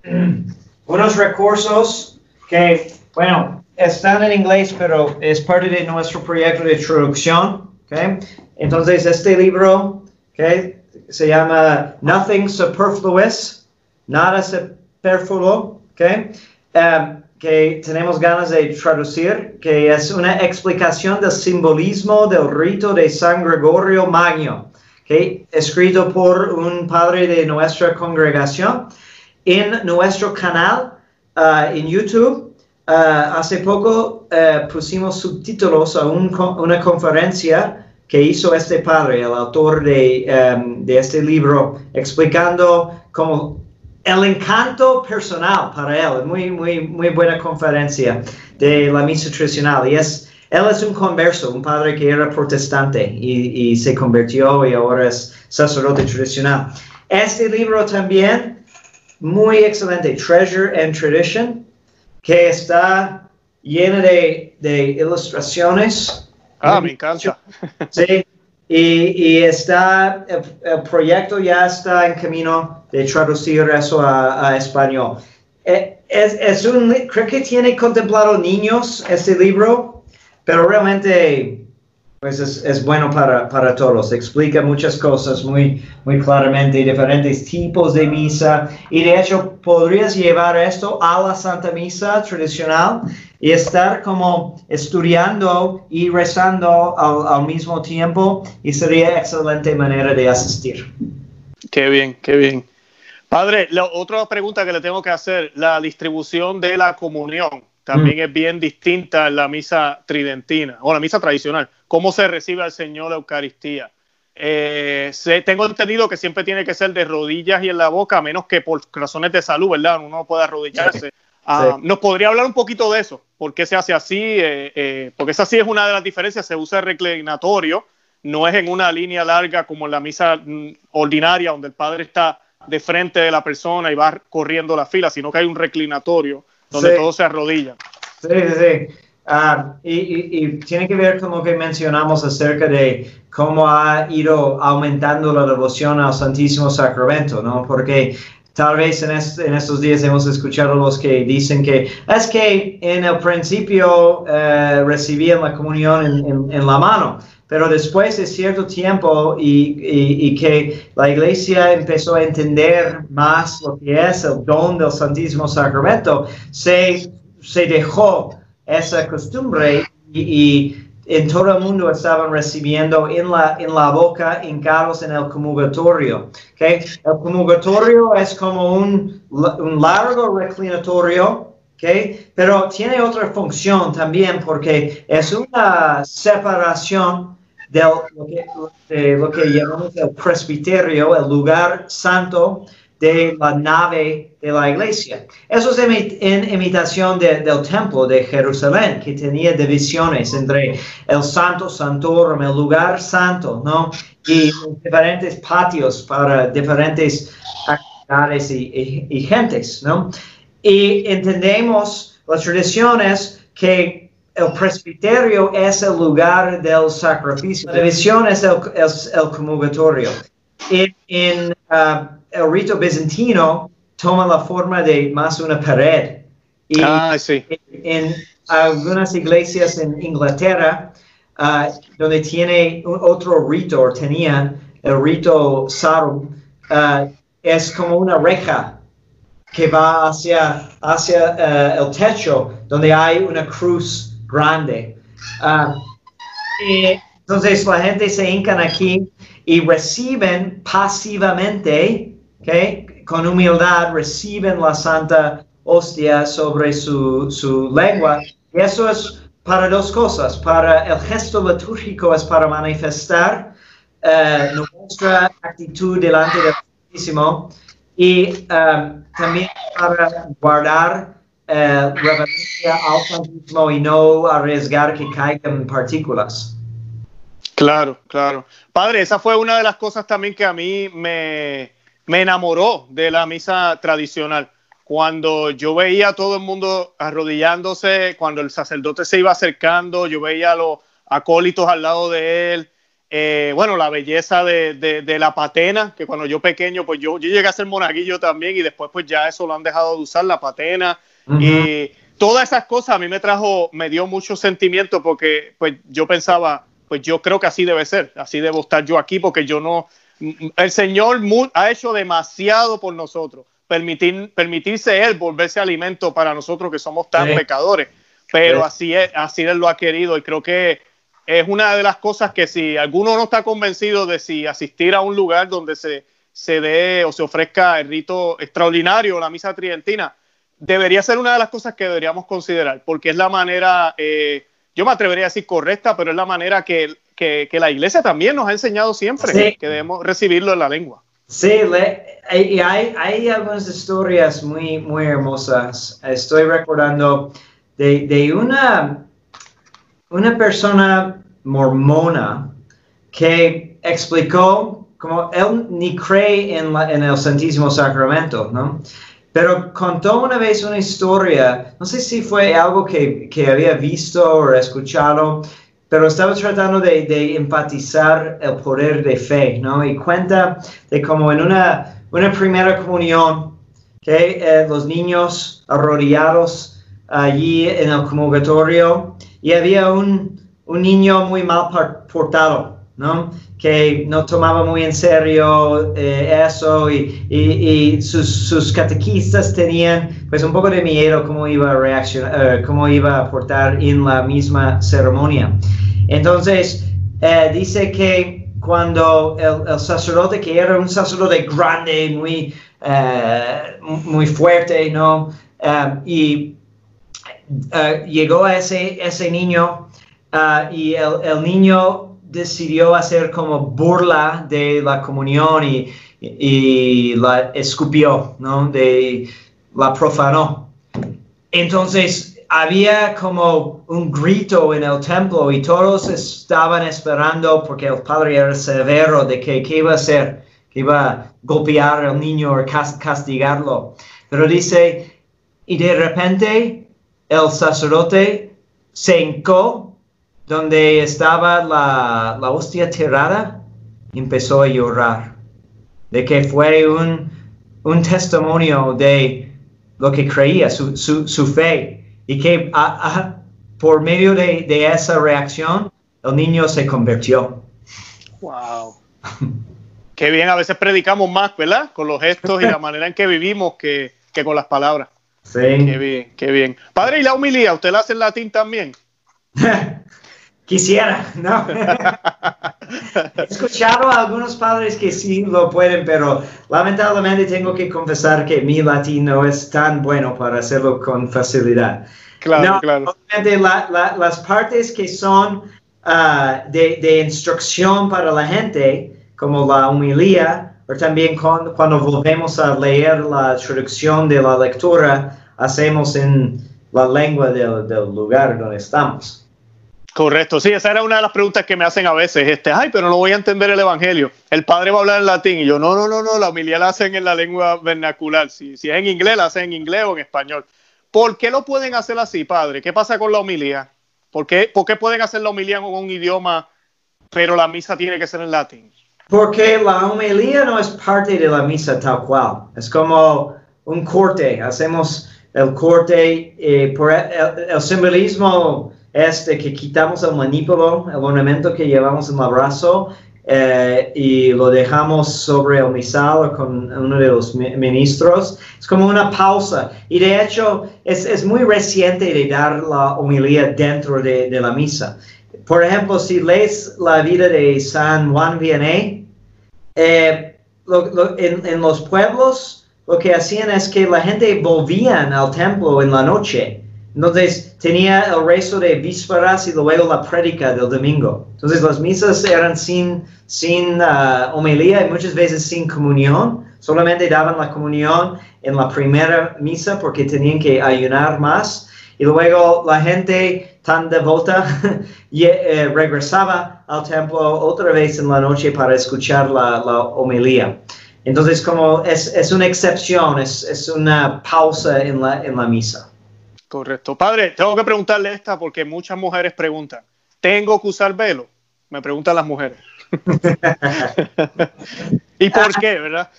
Unos recursos que, bueno, están en inglés, pero es parte de nuestro proyecto de traducción. ¿okay? Entonces, este libro ¿okay? Se llama Nothing Superfluous, Nada Superfluo, ¿okay? Um, que tenemos ganas de traducir, que es una explicación del simbolismo del rito de San Gregorio Magno escrito por un padre de nuestra congregación. En nuestro canal uh, en YouTube uh, hace poco uh, pusimos subtítulos a un, una conferencia que hizo este padre, el autor de, um, de este libro, explicando cómo el encanto personal para él. Muy, muy, muy buena conferencia de la misa tradicional. Y es, él es un converso, un padre que era protestante y, y se convirtió y ahora es sacerdote tradicional. Este libro también, muy excelente, Treasure and Tradition, que está lleno de, de ilustraciones. Ah, me encanta. Sí, y, y está, el, el, proyecto ya está en camino de traducir eso a, a español. Eh, es, es, un, creo que tiene contemplado niños este libro, pero realmente pues es, bueno para, para, todos. Explica muchas cosas muy, muy claramente, diferentes tipos de misa. Y de hecho, podrías llevar esto a la Santa Misa tradicional y estar como estudiando y rezando al, al mismo tiempo y sería excelente manera de asistir. Qué bien, qué bien. Padre, la otra pregunta que le tengo que hacer, la distribución de la comunión también mm. es bien distinta la misa tridentina o la misa tradicional. ¿Cómo se recibe al Señor la Eucaristía? Eh, tengo entendido que siempre tiene que ser de rodillas y en la boca, a menos que por razones de salud, ¿verdad? Uno no puede arrodillarse. Ah, ¿Nos podría hablar un poquito de eso? ¿Por qué se hace así? Eh, eh, porque esa sí es una de las diferencias. Se usa reclinatorio, no es en una línea larga como en la misa mm, ordinaria, donde el padre está de frente de la persona y va corriendo la fila, sino que hay un reclinatorio donde Sí. todos se arrodillan. Sí, sí, sí. Ah, y, y- y tiene que ver con lo que mencionamos acerca de cómo ha ido aumentando la devoción al Santísimo Sacramento, ¿no? Porque tal vez en, en estos días hemos escuchado los que dicen que es que en el principio eh, recibían la comunión en, en- en la mano, pero después de cierto tiempo y, y- y que la iglesia empezó a entender más lo que es el don del Santísimo Sacramento, se, se dejó esa costumbre y, y en todo el mundo estaban recibiendo en la, en la boca hincados en el comulgatorio. ¿okay? El comulgatorio es como un, un largo reclinatorio, ¿okay? pero tiene otra función también porque es una separación de lo que, de lo que llamamos el presbiterio, el lugar santo de la nave de la iglesia. Eso es en imitación de- del templo de Jerusalén, que tenía divisiones entre el santo santorum, el lugar santo, ¿no? Y diferentes patios para diferentes actividades y, y- y gentes, ¿no? Y entendemos las tradiciones que el presbiterio es el lugar del sacrificio. La división es el, es el comulgatorio. En, en, ah, el rito bizantino toma la forma de más una pared. Y Ah, sí. en algunas iglesias en Inglaterra, ah, donde tiene un otro rito, o tenían el rito Sarum, ah, es como una reja que va hacia, hacia ah, el techo, donde hay una cruz grande. Ah, y entonces la gente se hincan aquí y reciben pasivamente, ¿ok? con humildad, reciben la santa hostia sobre su, su lengua. Y eso es para dos cosas. Para el gesto litúrgico es para manifestar eh, nuestra actitud delante del Santísimo y um, también para guardar eh, reverencia al y no arriesgar que caigan partículas. Claro, claro. Padre, esa fue una de las cosas también que a mí me, me enamoró de la misa tradicional. Cuando yo veía a todo el mundo arrodillándose, cuando el sacerdote se iba acercando, yo veía a los acólitos al lado de él. Eh, bueno, la belleza de, de- de la patena, que cuando yo pequeño, pues yo, yo llegué a ser monaguillo también y después pues ya eso lo han dejado de usar, la patena. Y todas esas cosas a mí me trajo, me dio mucho sentimiento porque pues yo pensaba, pues yo creo que así debe ser, así debo estar yo aquí porque yo no, el Señor ha hecho demasiado por nosotros, permitir, permitirse Él volverse alimento para nosotros que somos tan Sí. pecadores, pero Sí. así es, así Él lo ha querido y creo que es una de las cosas que si alguno no está convencido de si asistir a un lugar donde se, se dé o se ofrezca el rito extraordinario, la misa tridentina, debería ser una de las cosas que deberíamos considerar, porque es la manera, eh, yo me atrevería a decir correcta, pero es la manera que, que, que la iglesia también nos ha enseñado siempre, Sí. que debemos recibirlo en la lengua. Sí, le- y hay, hay algunas historias muy, muy hermosas. Estoy recordando de, de una, una persona mormona que explicó como él ni cree en, el Santísimo Sacramento, ¿no? Pero contó una vez una historia, no sé si fue algo que, que había visto o escuchado, pero estaba tratando de, de enfatizar el poder de fe, ¿no? Y cuenta de como en una, una primera comunión, que eh, los niños arrodillados allí en el comulgatorio, y había un, un niño muy mal portado, ¿no? Que no tomaba muy en serio eh, eso y, sus, catequistas tenían pues un poco de miedo cómo iba a reaccionar, eh, cómo iba a portar en la misma ceremonia. Entonces, eh, dice que cuando el, sacerdote, que era un sacerdote grande, muy, eh, muy fuerte, ¿no? Y llegó a ese, ese niño ah, y el, el niño decidió hacer como burla de la comunión y, y la escupió, ¿no? De, la profanó. Entonces había como un grito en el templo y todos estaban esperando porque el padre era severo de que qué iba a hacer, que iba a golpear al niño o cas- castigarlo. Pero dice, y de repente el sacerdote se hincó donde estaba la, la hostia tirada empezó a llorar. De que fue un, un testimonio de lo que creía, su, su, su fe. Y que a- a- por medio de, de esa reacción, el niño se convirtió. Wow. Qué bien, a veces predicamos más, ¿verdad? Con los gestos y la manera en que vivimos que, que con las palabras. Qué Sí. bien, qué bien. Padre, ¿y la humilía? ¿Usted la hace en latín también? Quisiera, ¿no? He escuchado a algunos padres que sí lo pueden, pero lamentablemente tengo que confesar que mi latín no es tan bueno para hacerlo con facilidad. Claro, no, claro. la- las partes que son ah, de, de instrucción para la gente, como la humilía, o también con- cuando volvemos a leer la traducción de la lectura, hacemos en la lengua del, del lugar donde estamos. Correcto, sí, esa era una de las preguntas que me hacen a veces. Este, ay, pero no voy a entender el evangelio. El padre va a hablar en latín y yo, no, no, no, no, la humildad la hacen en la lengua vernacular. Si, si es en inglés, la hacen en inglés o en español. ¿Por qué lo pueden hacer así, padre? ¿Qué pasa con la humildad? ¿Por qué, por qué pueden hacer la humildad en un idioma, pero la misa tiene que ser en latín? Porque la homilía no es parte de la misa tal cual. Es como un corte. Hacemos el corte. eh, por el, el simbolismo es de que quitamos el manípulo, el ornamento que llevamos en el brazo, eh, y lo dejamos sobre el misal con uno de los mi- ministros. Es como una pausa. Y de hecho, es, es muy reciente de dar la homilía dentro de, de la misa. Por ejemplo, si lees la vida de San Juan Vianney, eh, lo- lo- en, en los pueblos lo que hacían es que la gente volvían al templo en la noche. Entonces tenía el rezo de vísperas y luego la prédica del domingo. Entonces las misas eran sin, sin ah, homilía y muchas veces sin comunión. Solamente daban la comunión en la primera misa porque tenían que ayunar más. Y luego la gente tan devota y, eh, regresaba al templo otra vez en la noche para escuchar la, la homilía. Entonces, como es, es una excepción, es, es una pausa en la, en la misa. Correcto. Padre, tengo que preguntarle esta porque muchas mujeres preguntan, ¿tengo que usar velo? Me preguntan las mujeres. ¿Y por qué, verdad?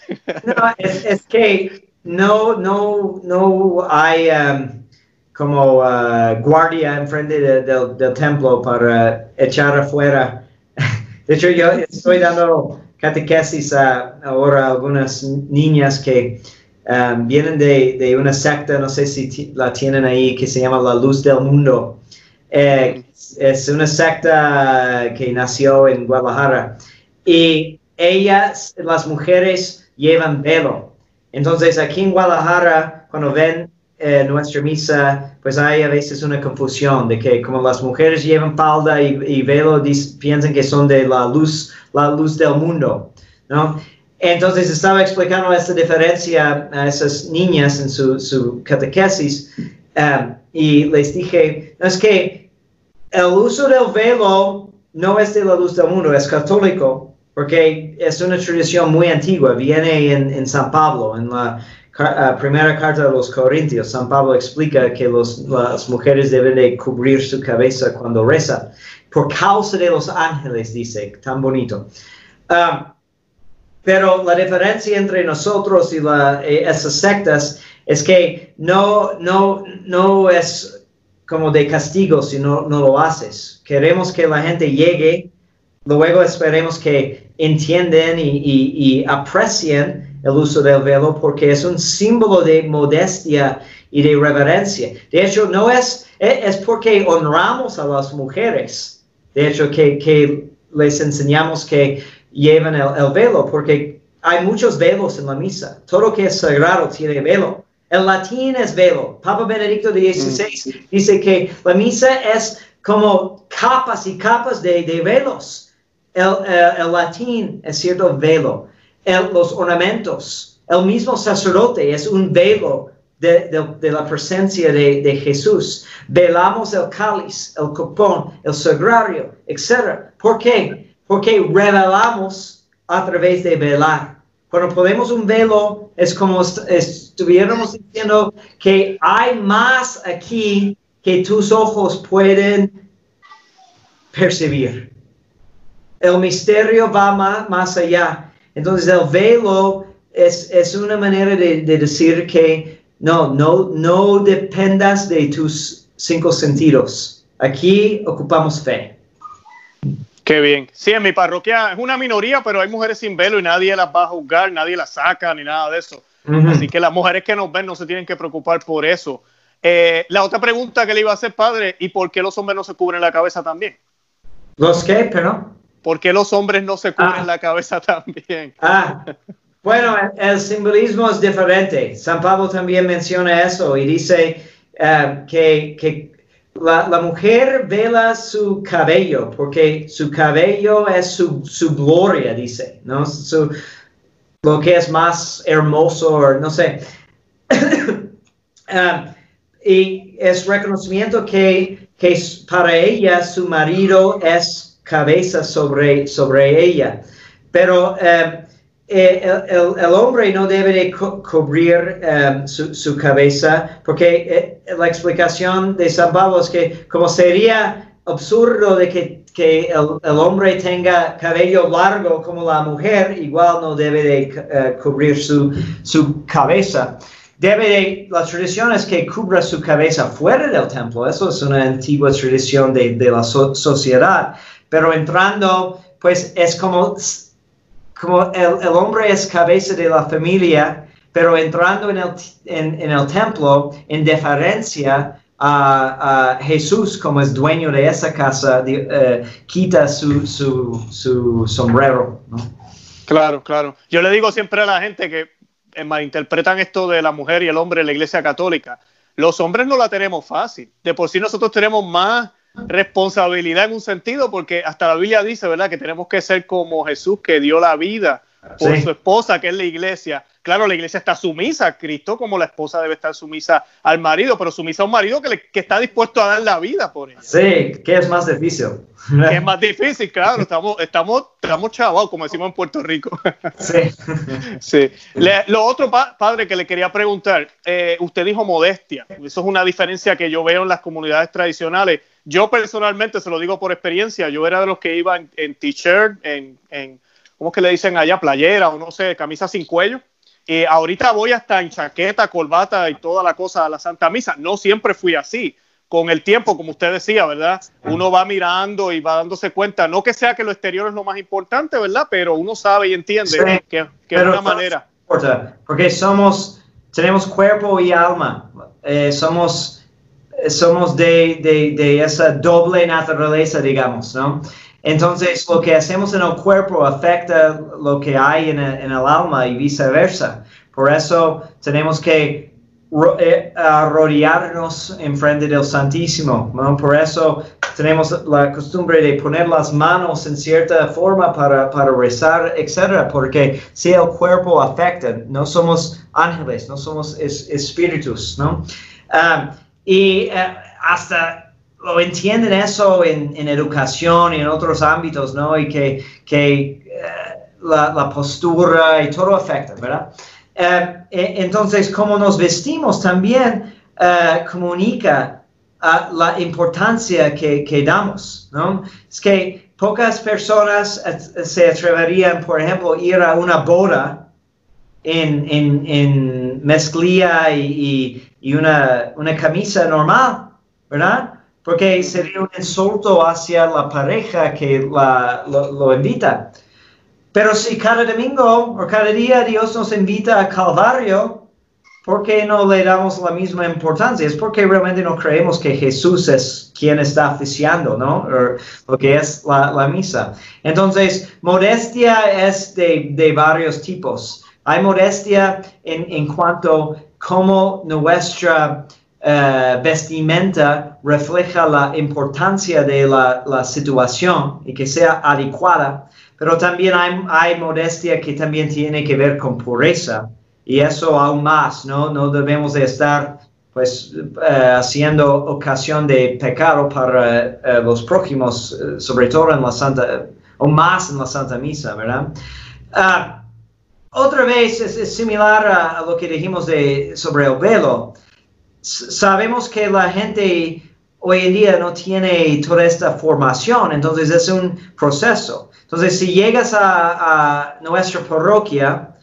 No, es, que no, no, no hay um, como uh, guardia enfrente de- del- templo para echar afuera. De hecho, yo estoy dando catequesis ahora a algunas niñas que um, vienen de, de una secta, no sé si la tienen ahí, que se llama La Luz del Mundo. Eh, es una secta que nació en Guadalajara y ellas, las mujeres, llevan velo. Entonces aquí en Guadalajara, cuando ven eh, nuestra misa, pues hay a veces una confusión de que como las mujeres llevan falda y, velo, piensan que son de la luz, la luz del mundo, ¿no? Entonces estaba explicando esta diferencia a esas niñas en su, su catequesis um, y les dije, es que el uso del velo no es de la luz del mundo, es católico, porque es una tradición muy antigua, viene en, en San Pablo, en la uh, primera carta de los Corintios. San Pablo explica que los, las mujeres deben de cubrir su cabeza cuando rezan, por causa de los ángeles, dice, tan bonito. Um, pero la diferencia entre nosotros y la, eh, esas sectas es que no, no, no es como de castigo si no, no lo haces. Queremos que la gente llegue, luego esperemos que entiendan y, y, aprecien el uso del velo porque es un símbolo de modestia y de reverencia. De hecho, no es, es porque honramos a las mujeres. De hecho, que, que les enseñamos que llevan el, velo, porque hay muchos velos en la misa. Todo que es sagrado tiene velo. El latín es velo. Papa Benedicto XVI mm. dice que la misa es como capas y capas de, de velos. El, el, latín es cierto velo. los ornamentos. El mismo sacerdote es un velo de, de, de, la presencia de, de, Jesús. Velamos el cáliz, el copón, el sagrario, etc. ¿Por qué? Porque revelamos a través de velar. Cuando ponemos un velo, es como estuviéramos diciendo que hay más aquí que tus ojos pueden percibir. El misterio va más, allá. Entonces el velo es, es una manera de, de, decir que no, no, no dependas de tus cinco sentidos. Aquí ocupamos fe. Qué bien. Sí, en mi parroquia es una minoría, pero hay mujeres sin velo y nadie las va a juzgar, nadie las saca ni nada de eso. Así que las mujeres que nos ven no se tienen que preocupar por eso. Eh, la otra pregunta que le iba a hacer, padre, ¿y por qué los hombres no se cubren la cabeza también? ¿Los qué, pero? ¿Por qué los hombres no se cubren ah. la cabeza también? Ah, bueno, el simbolismo es diferente. San Pablo también menciona eso y dice eh, que, que la, mujer vela su cabello, porque su cabello es su, gloria, dice, ¿no? lo que es más hermoso, no sé. Ah, y es reconocimiento que, que para ella su marido es cabeza sobre, sobre ella. Pero eh, eh, el, el, hombre no debe de cubrir um, su, su, cabeza, porque eh, la explicación de San Pablo es que como sería absurdo de que, que el, el, hombre tenga cabello largo como la mujer, igual no debe de uh, cubrir su, su cabeza. Debe de, la tradición es que cubra su cabeza fuera del templo, eso es una antigua tradición de, de la so, sociedad, pero entrando, pues es como como el, el, hombre es cabeza de la familia, pero entrando en el, en, en el templo en deferencia a, a, Jesús como es dueño de esa casa, uh, quita su, su, su sombrero. ¿no? Claro, claro. Yo le digo siempre a la gente que eh, malinterpretan esto de la mujer y el hombre en la iglesia católica. Los hombres no la tenemos fácil. De por sí nosotros tenemos más responsabilidad en un sentido, porque hasta la Biblia dice, ¿verdad?, que tenemos que ser como Jesús, que dio la vida por su esposa, que es la iglesia. Claro, la iglesia está sumisa a Cristo, como la esposa debe estar sumisa al marido, pero sumisa a un marido que, que está dispuesto a dar la vida por ella. Sí, que es más difícil. Que es más difícil, claro, estamos, estamos, estamos chavados, como decimos en Puerto Rico. Sí. sí. lo otro, padre, que le quería preguntar, eh, usted dijo modestia, eso es una diferencia que yo veo en las comunidades tradicionales yo personalmente, se lo digo por experiencia, yo era de los que iban en, t-shirt, en, en, ¿cómo es que le dicen allá? Playera o no sé, camisa sin cuello. Y ahorita voy hasta en chaqueta, corbata y toda la cosa a la Santa Misa. No siempre fui así. Con el tiempo, como usted decía, ¿verdad? Uno va mirando y va dándose cuenta, no que sea que lo exterior es lo más importante, ¿verdad? Pero uno sabe y entiende que, que es una manera. Porque somos, tenemos cuerpo y alma. Eh, somos somos de, de, de, esa doble naturaleza, digamos, ¿no? Entonces, lo que hacemos en el cuerpo afecta lo que hay en el, en el alma y viceversa. Por eso tenemos que eh, rodearnos en frente del Santísimo. Por eso tenemos la costumbre de poner las manos en cierta forma para, para rezar, etc. Porque si el cuerpo afecta, no somos ángeles, no somos espíritus, ¿no? Ah, y eh, hasta lo entienden eso en, en, educación y en otros ámbitos, ¿no? Y que, que eh, la, postura y todo afecta, ¿verdad? Eh, e, entonces, cómo nos vestimos también comunica la importancia que, que, damos, ¿no? Es que pocas personas se atreverían, por ejemplo, ir a una boda en, en, en mezclilla y, y, una, una camisa normal, ¿verdad? Porque sería un insulto hacia la pareja que la, lo, lo, invita. Pero si cada domingo o cada día Dios nos invita a Calvario, ¿por qué no le damos la misma importancia? Es porque realmente no creemos que Jesús es quien está oficiando, ¿no? O lo que es la, la misa. Entonces, modestia es de, de varios tipos. Hay modestia en, en cuanto a cómo nuestra uh, vestimenta refleja la importancia de la, la, situación y que sea adecuada, pero también hay, modestia que también tiene que ver con pureza y eso aún más, ¿no? No debemos de estar pues uh, haciendo ocasión de pecado para uh, los prójimos, sobre todo en la Santa, o más en la Santa Misa, ¿verdad? Ah, otra vez es, es similar a, a, lo que dijimos de, sobre el velo. Sabemos que la gente hoy en día no tiene toda esta formación, entonces es un proceso. Entonces, si llegas a, nuestra parroquia,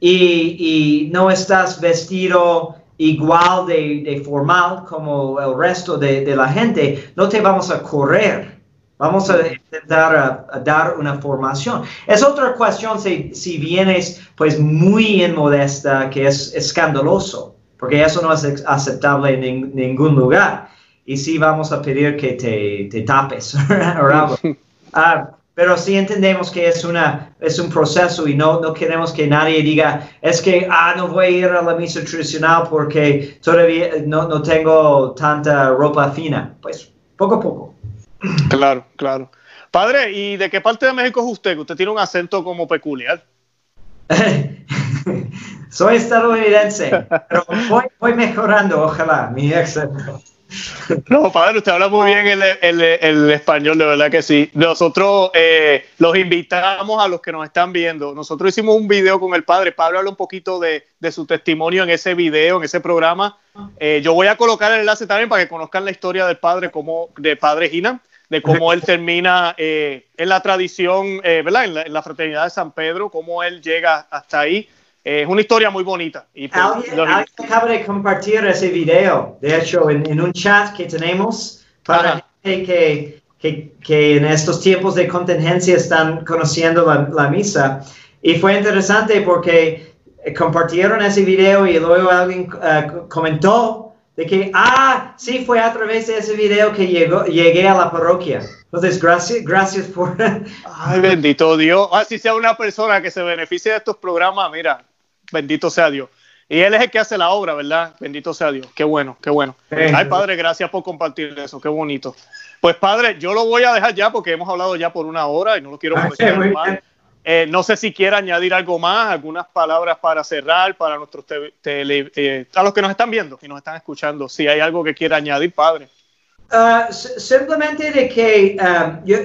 y, no estás vestido igual de, formal como el resto de, la gente, no te vamos a correr. Vamos a intentar a dar una formación. Es otra cuestión si, si vienes pues muy inmodesta, que es escandaloso, porque eso no es aceptable en ningún lugar. Y sí vamos a pedir que te, te tapes o algo. Uh, pero sí entendemos que es, una, es un proceso y no, no queremos que nadie diga, es que, ah, no voy a ir a la misa tradicional porque todavía no, no tengo tanta ropa fina. Pues poco a poco. Claro, claro. Padre, ¿y de qué parte de México es usted? Usted tiene un acento como peculiar. Soy estadounidense, pero voy, voy mejorando, ojalá, mi acento. No, padre, usted habla muy bien el, el, el español, de verdad que sí. Nosotros eh, los invitamos a los que nos están viendo. Nosotros hicimos un video con el padre. Pablo habla un poquito de, de su testimonio en ese video, en ese programa. Eh, yo voy a colocar el enlace también para que conozcan la historia del padre, como, de padre Gina, de cómo él termina eh, en la tradición, eh, ¿verdad? En la, en la fraternidad de San Pedro, cómo él llega hasta ahí es una historia muy bonita. Y pues, ¿Alguien, los... alguien, acaba de compartir ese video, de hecho, en, en un chat que tenemos para gente que, que, que, en estos tiempos de contingencia están conociendo la, la, misa. Y fue interesante porque compartieron ese video y luego alguien uh, comentó de que, ah, sí, fue a través de ese video que llegó, llegué a la parroquia. Entonces, gracias, gracias por... Ay, bendito Dios. Así sea una persona que se beneficie de estos programas, mira, Bendito sea Dios. Y Él es el que hace la obra, ¿verdad? Bendito sea Dios. Qué bueno, qué bueno. Ay, Padre, gracias por compartir eso. Qué bonito. Pues, Padre, yo lo voy a dejar ya porque hemos hablado ya por una hora y no lo quiero molestar más. Eh, no sé si quiere añadir algo más, algunas palabras para cerrar, para nuestros tele, eh, a los que nos están viendo y nos están escuchando. Si hay algo que quiera añadir, Padre. Uh, simplemente de que um, yo,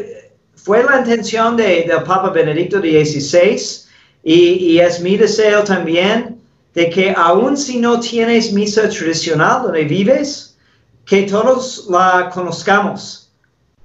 fue la intención de, del Papa Benedicto XVI y, es mi deseo también de que aun si no tienes misa tradicional donde vives, que todos la conozcamos,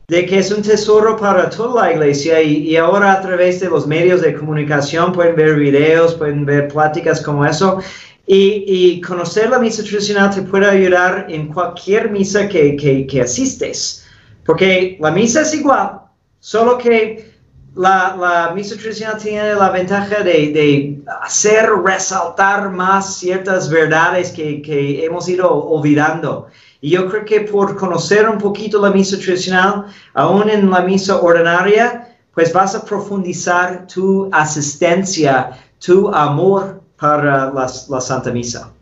de que es un tesoro para toda la iglesia y, ahora a través de los medios de comunicación pueden ver videos, pueden ver pláticas como eso. Y, y, conocer la misa tradicional te puede ayudar en cualquier misa que, que, que asistes, porque la misa es igual, solo que la, la misa tradicional tiene la ventaja de, de, hacer resaltar más ciertas verdades que, que, hemos ido olvidando. Y yo creo que por conocer un poquito la misa tradicional, aún en la misa ordinaria, pues vas a profundizar tu asistencia, tu amor para la, la Santa Misa.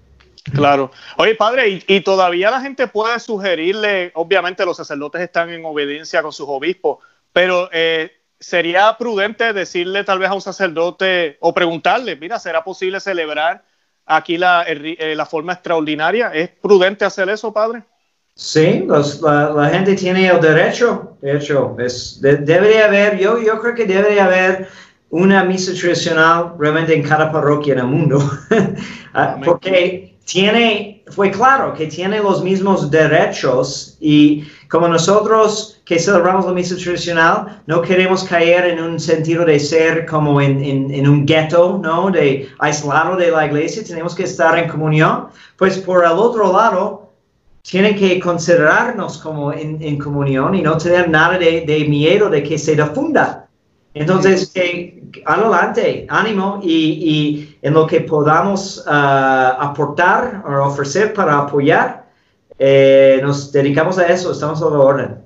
Claro. Oye, padre, y, y, todavía la gente puede sugerirle, obviamente los sacerdotes están en obediencia con sus obispos, pero eh, sería prudente decirle tal vez a un sacerdote o preguntarle, mira, ¿será posible celebrar aquí la, eh, la forma extraordinaria? ¿Es prudente hacer eso, padre? Sí, los, la, la, gente tiene el derecho, de hecho, es, de, debería haber, yo, yo creo que debería haber una misa tradicional realmente en cada parroquia en el mundo, porque tiene, fue claro que tiene los mismos derechos y como nosotros que celebramos la misa tradicional, no queremos caer en un sentido de ser como en, en, en un gueto, ¿no? De aislado de la iglesia, tenemos que estar en comunión. Pues por el otro lado, tienen que considerarnos como en, en comunión y no tener nada de, de, miedo de que se difunda. Entonces, que adelante, ánimo y, y, en lo que podamos uh, aportar o ofrecer para apoyar, eh, nos dedicamos a eso, estamos la orden.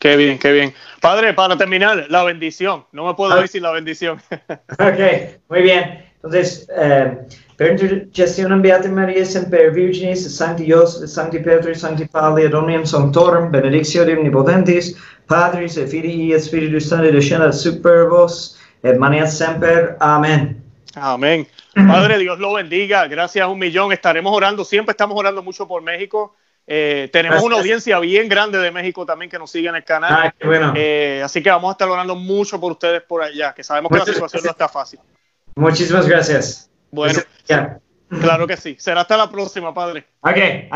Qué bien, qué bien. Padre, para terminar, la bendición. No me puedo ir sin la bendición. ok, muy bien. Entonces, eh, per intercessionem Beata Maria Semper Virginis, Sancti Dios, Sancti Petri, Sancti Pauli, Adonium Sanctorum, Benedictio de Omnipotentis, Patris et Filii et Spiritus Sancti, descenda super vos, et maneat semper. Amén. Amén. Padre, Dios lo bendiga. Gracias a un millón. Estaremos orando, siempre estamos orando mucho por México. Eh, tenemos Gracias. una audiencia bien grande de México también que nos sigue en el canal. Ah, bueno. eh, así que vamos a estar orando mucho por ustedes por allá, que sabemos que la situación no está fácil. Muchísimas gracias. Bueno, Yeah. claro que sí. Será hasta la próxima, padre. Ok.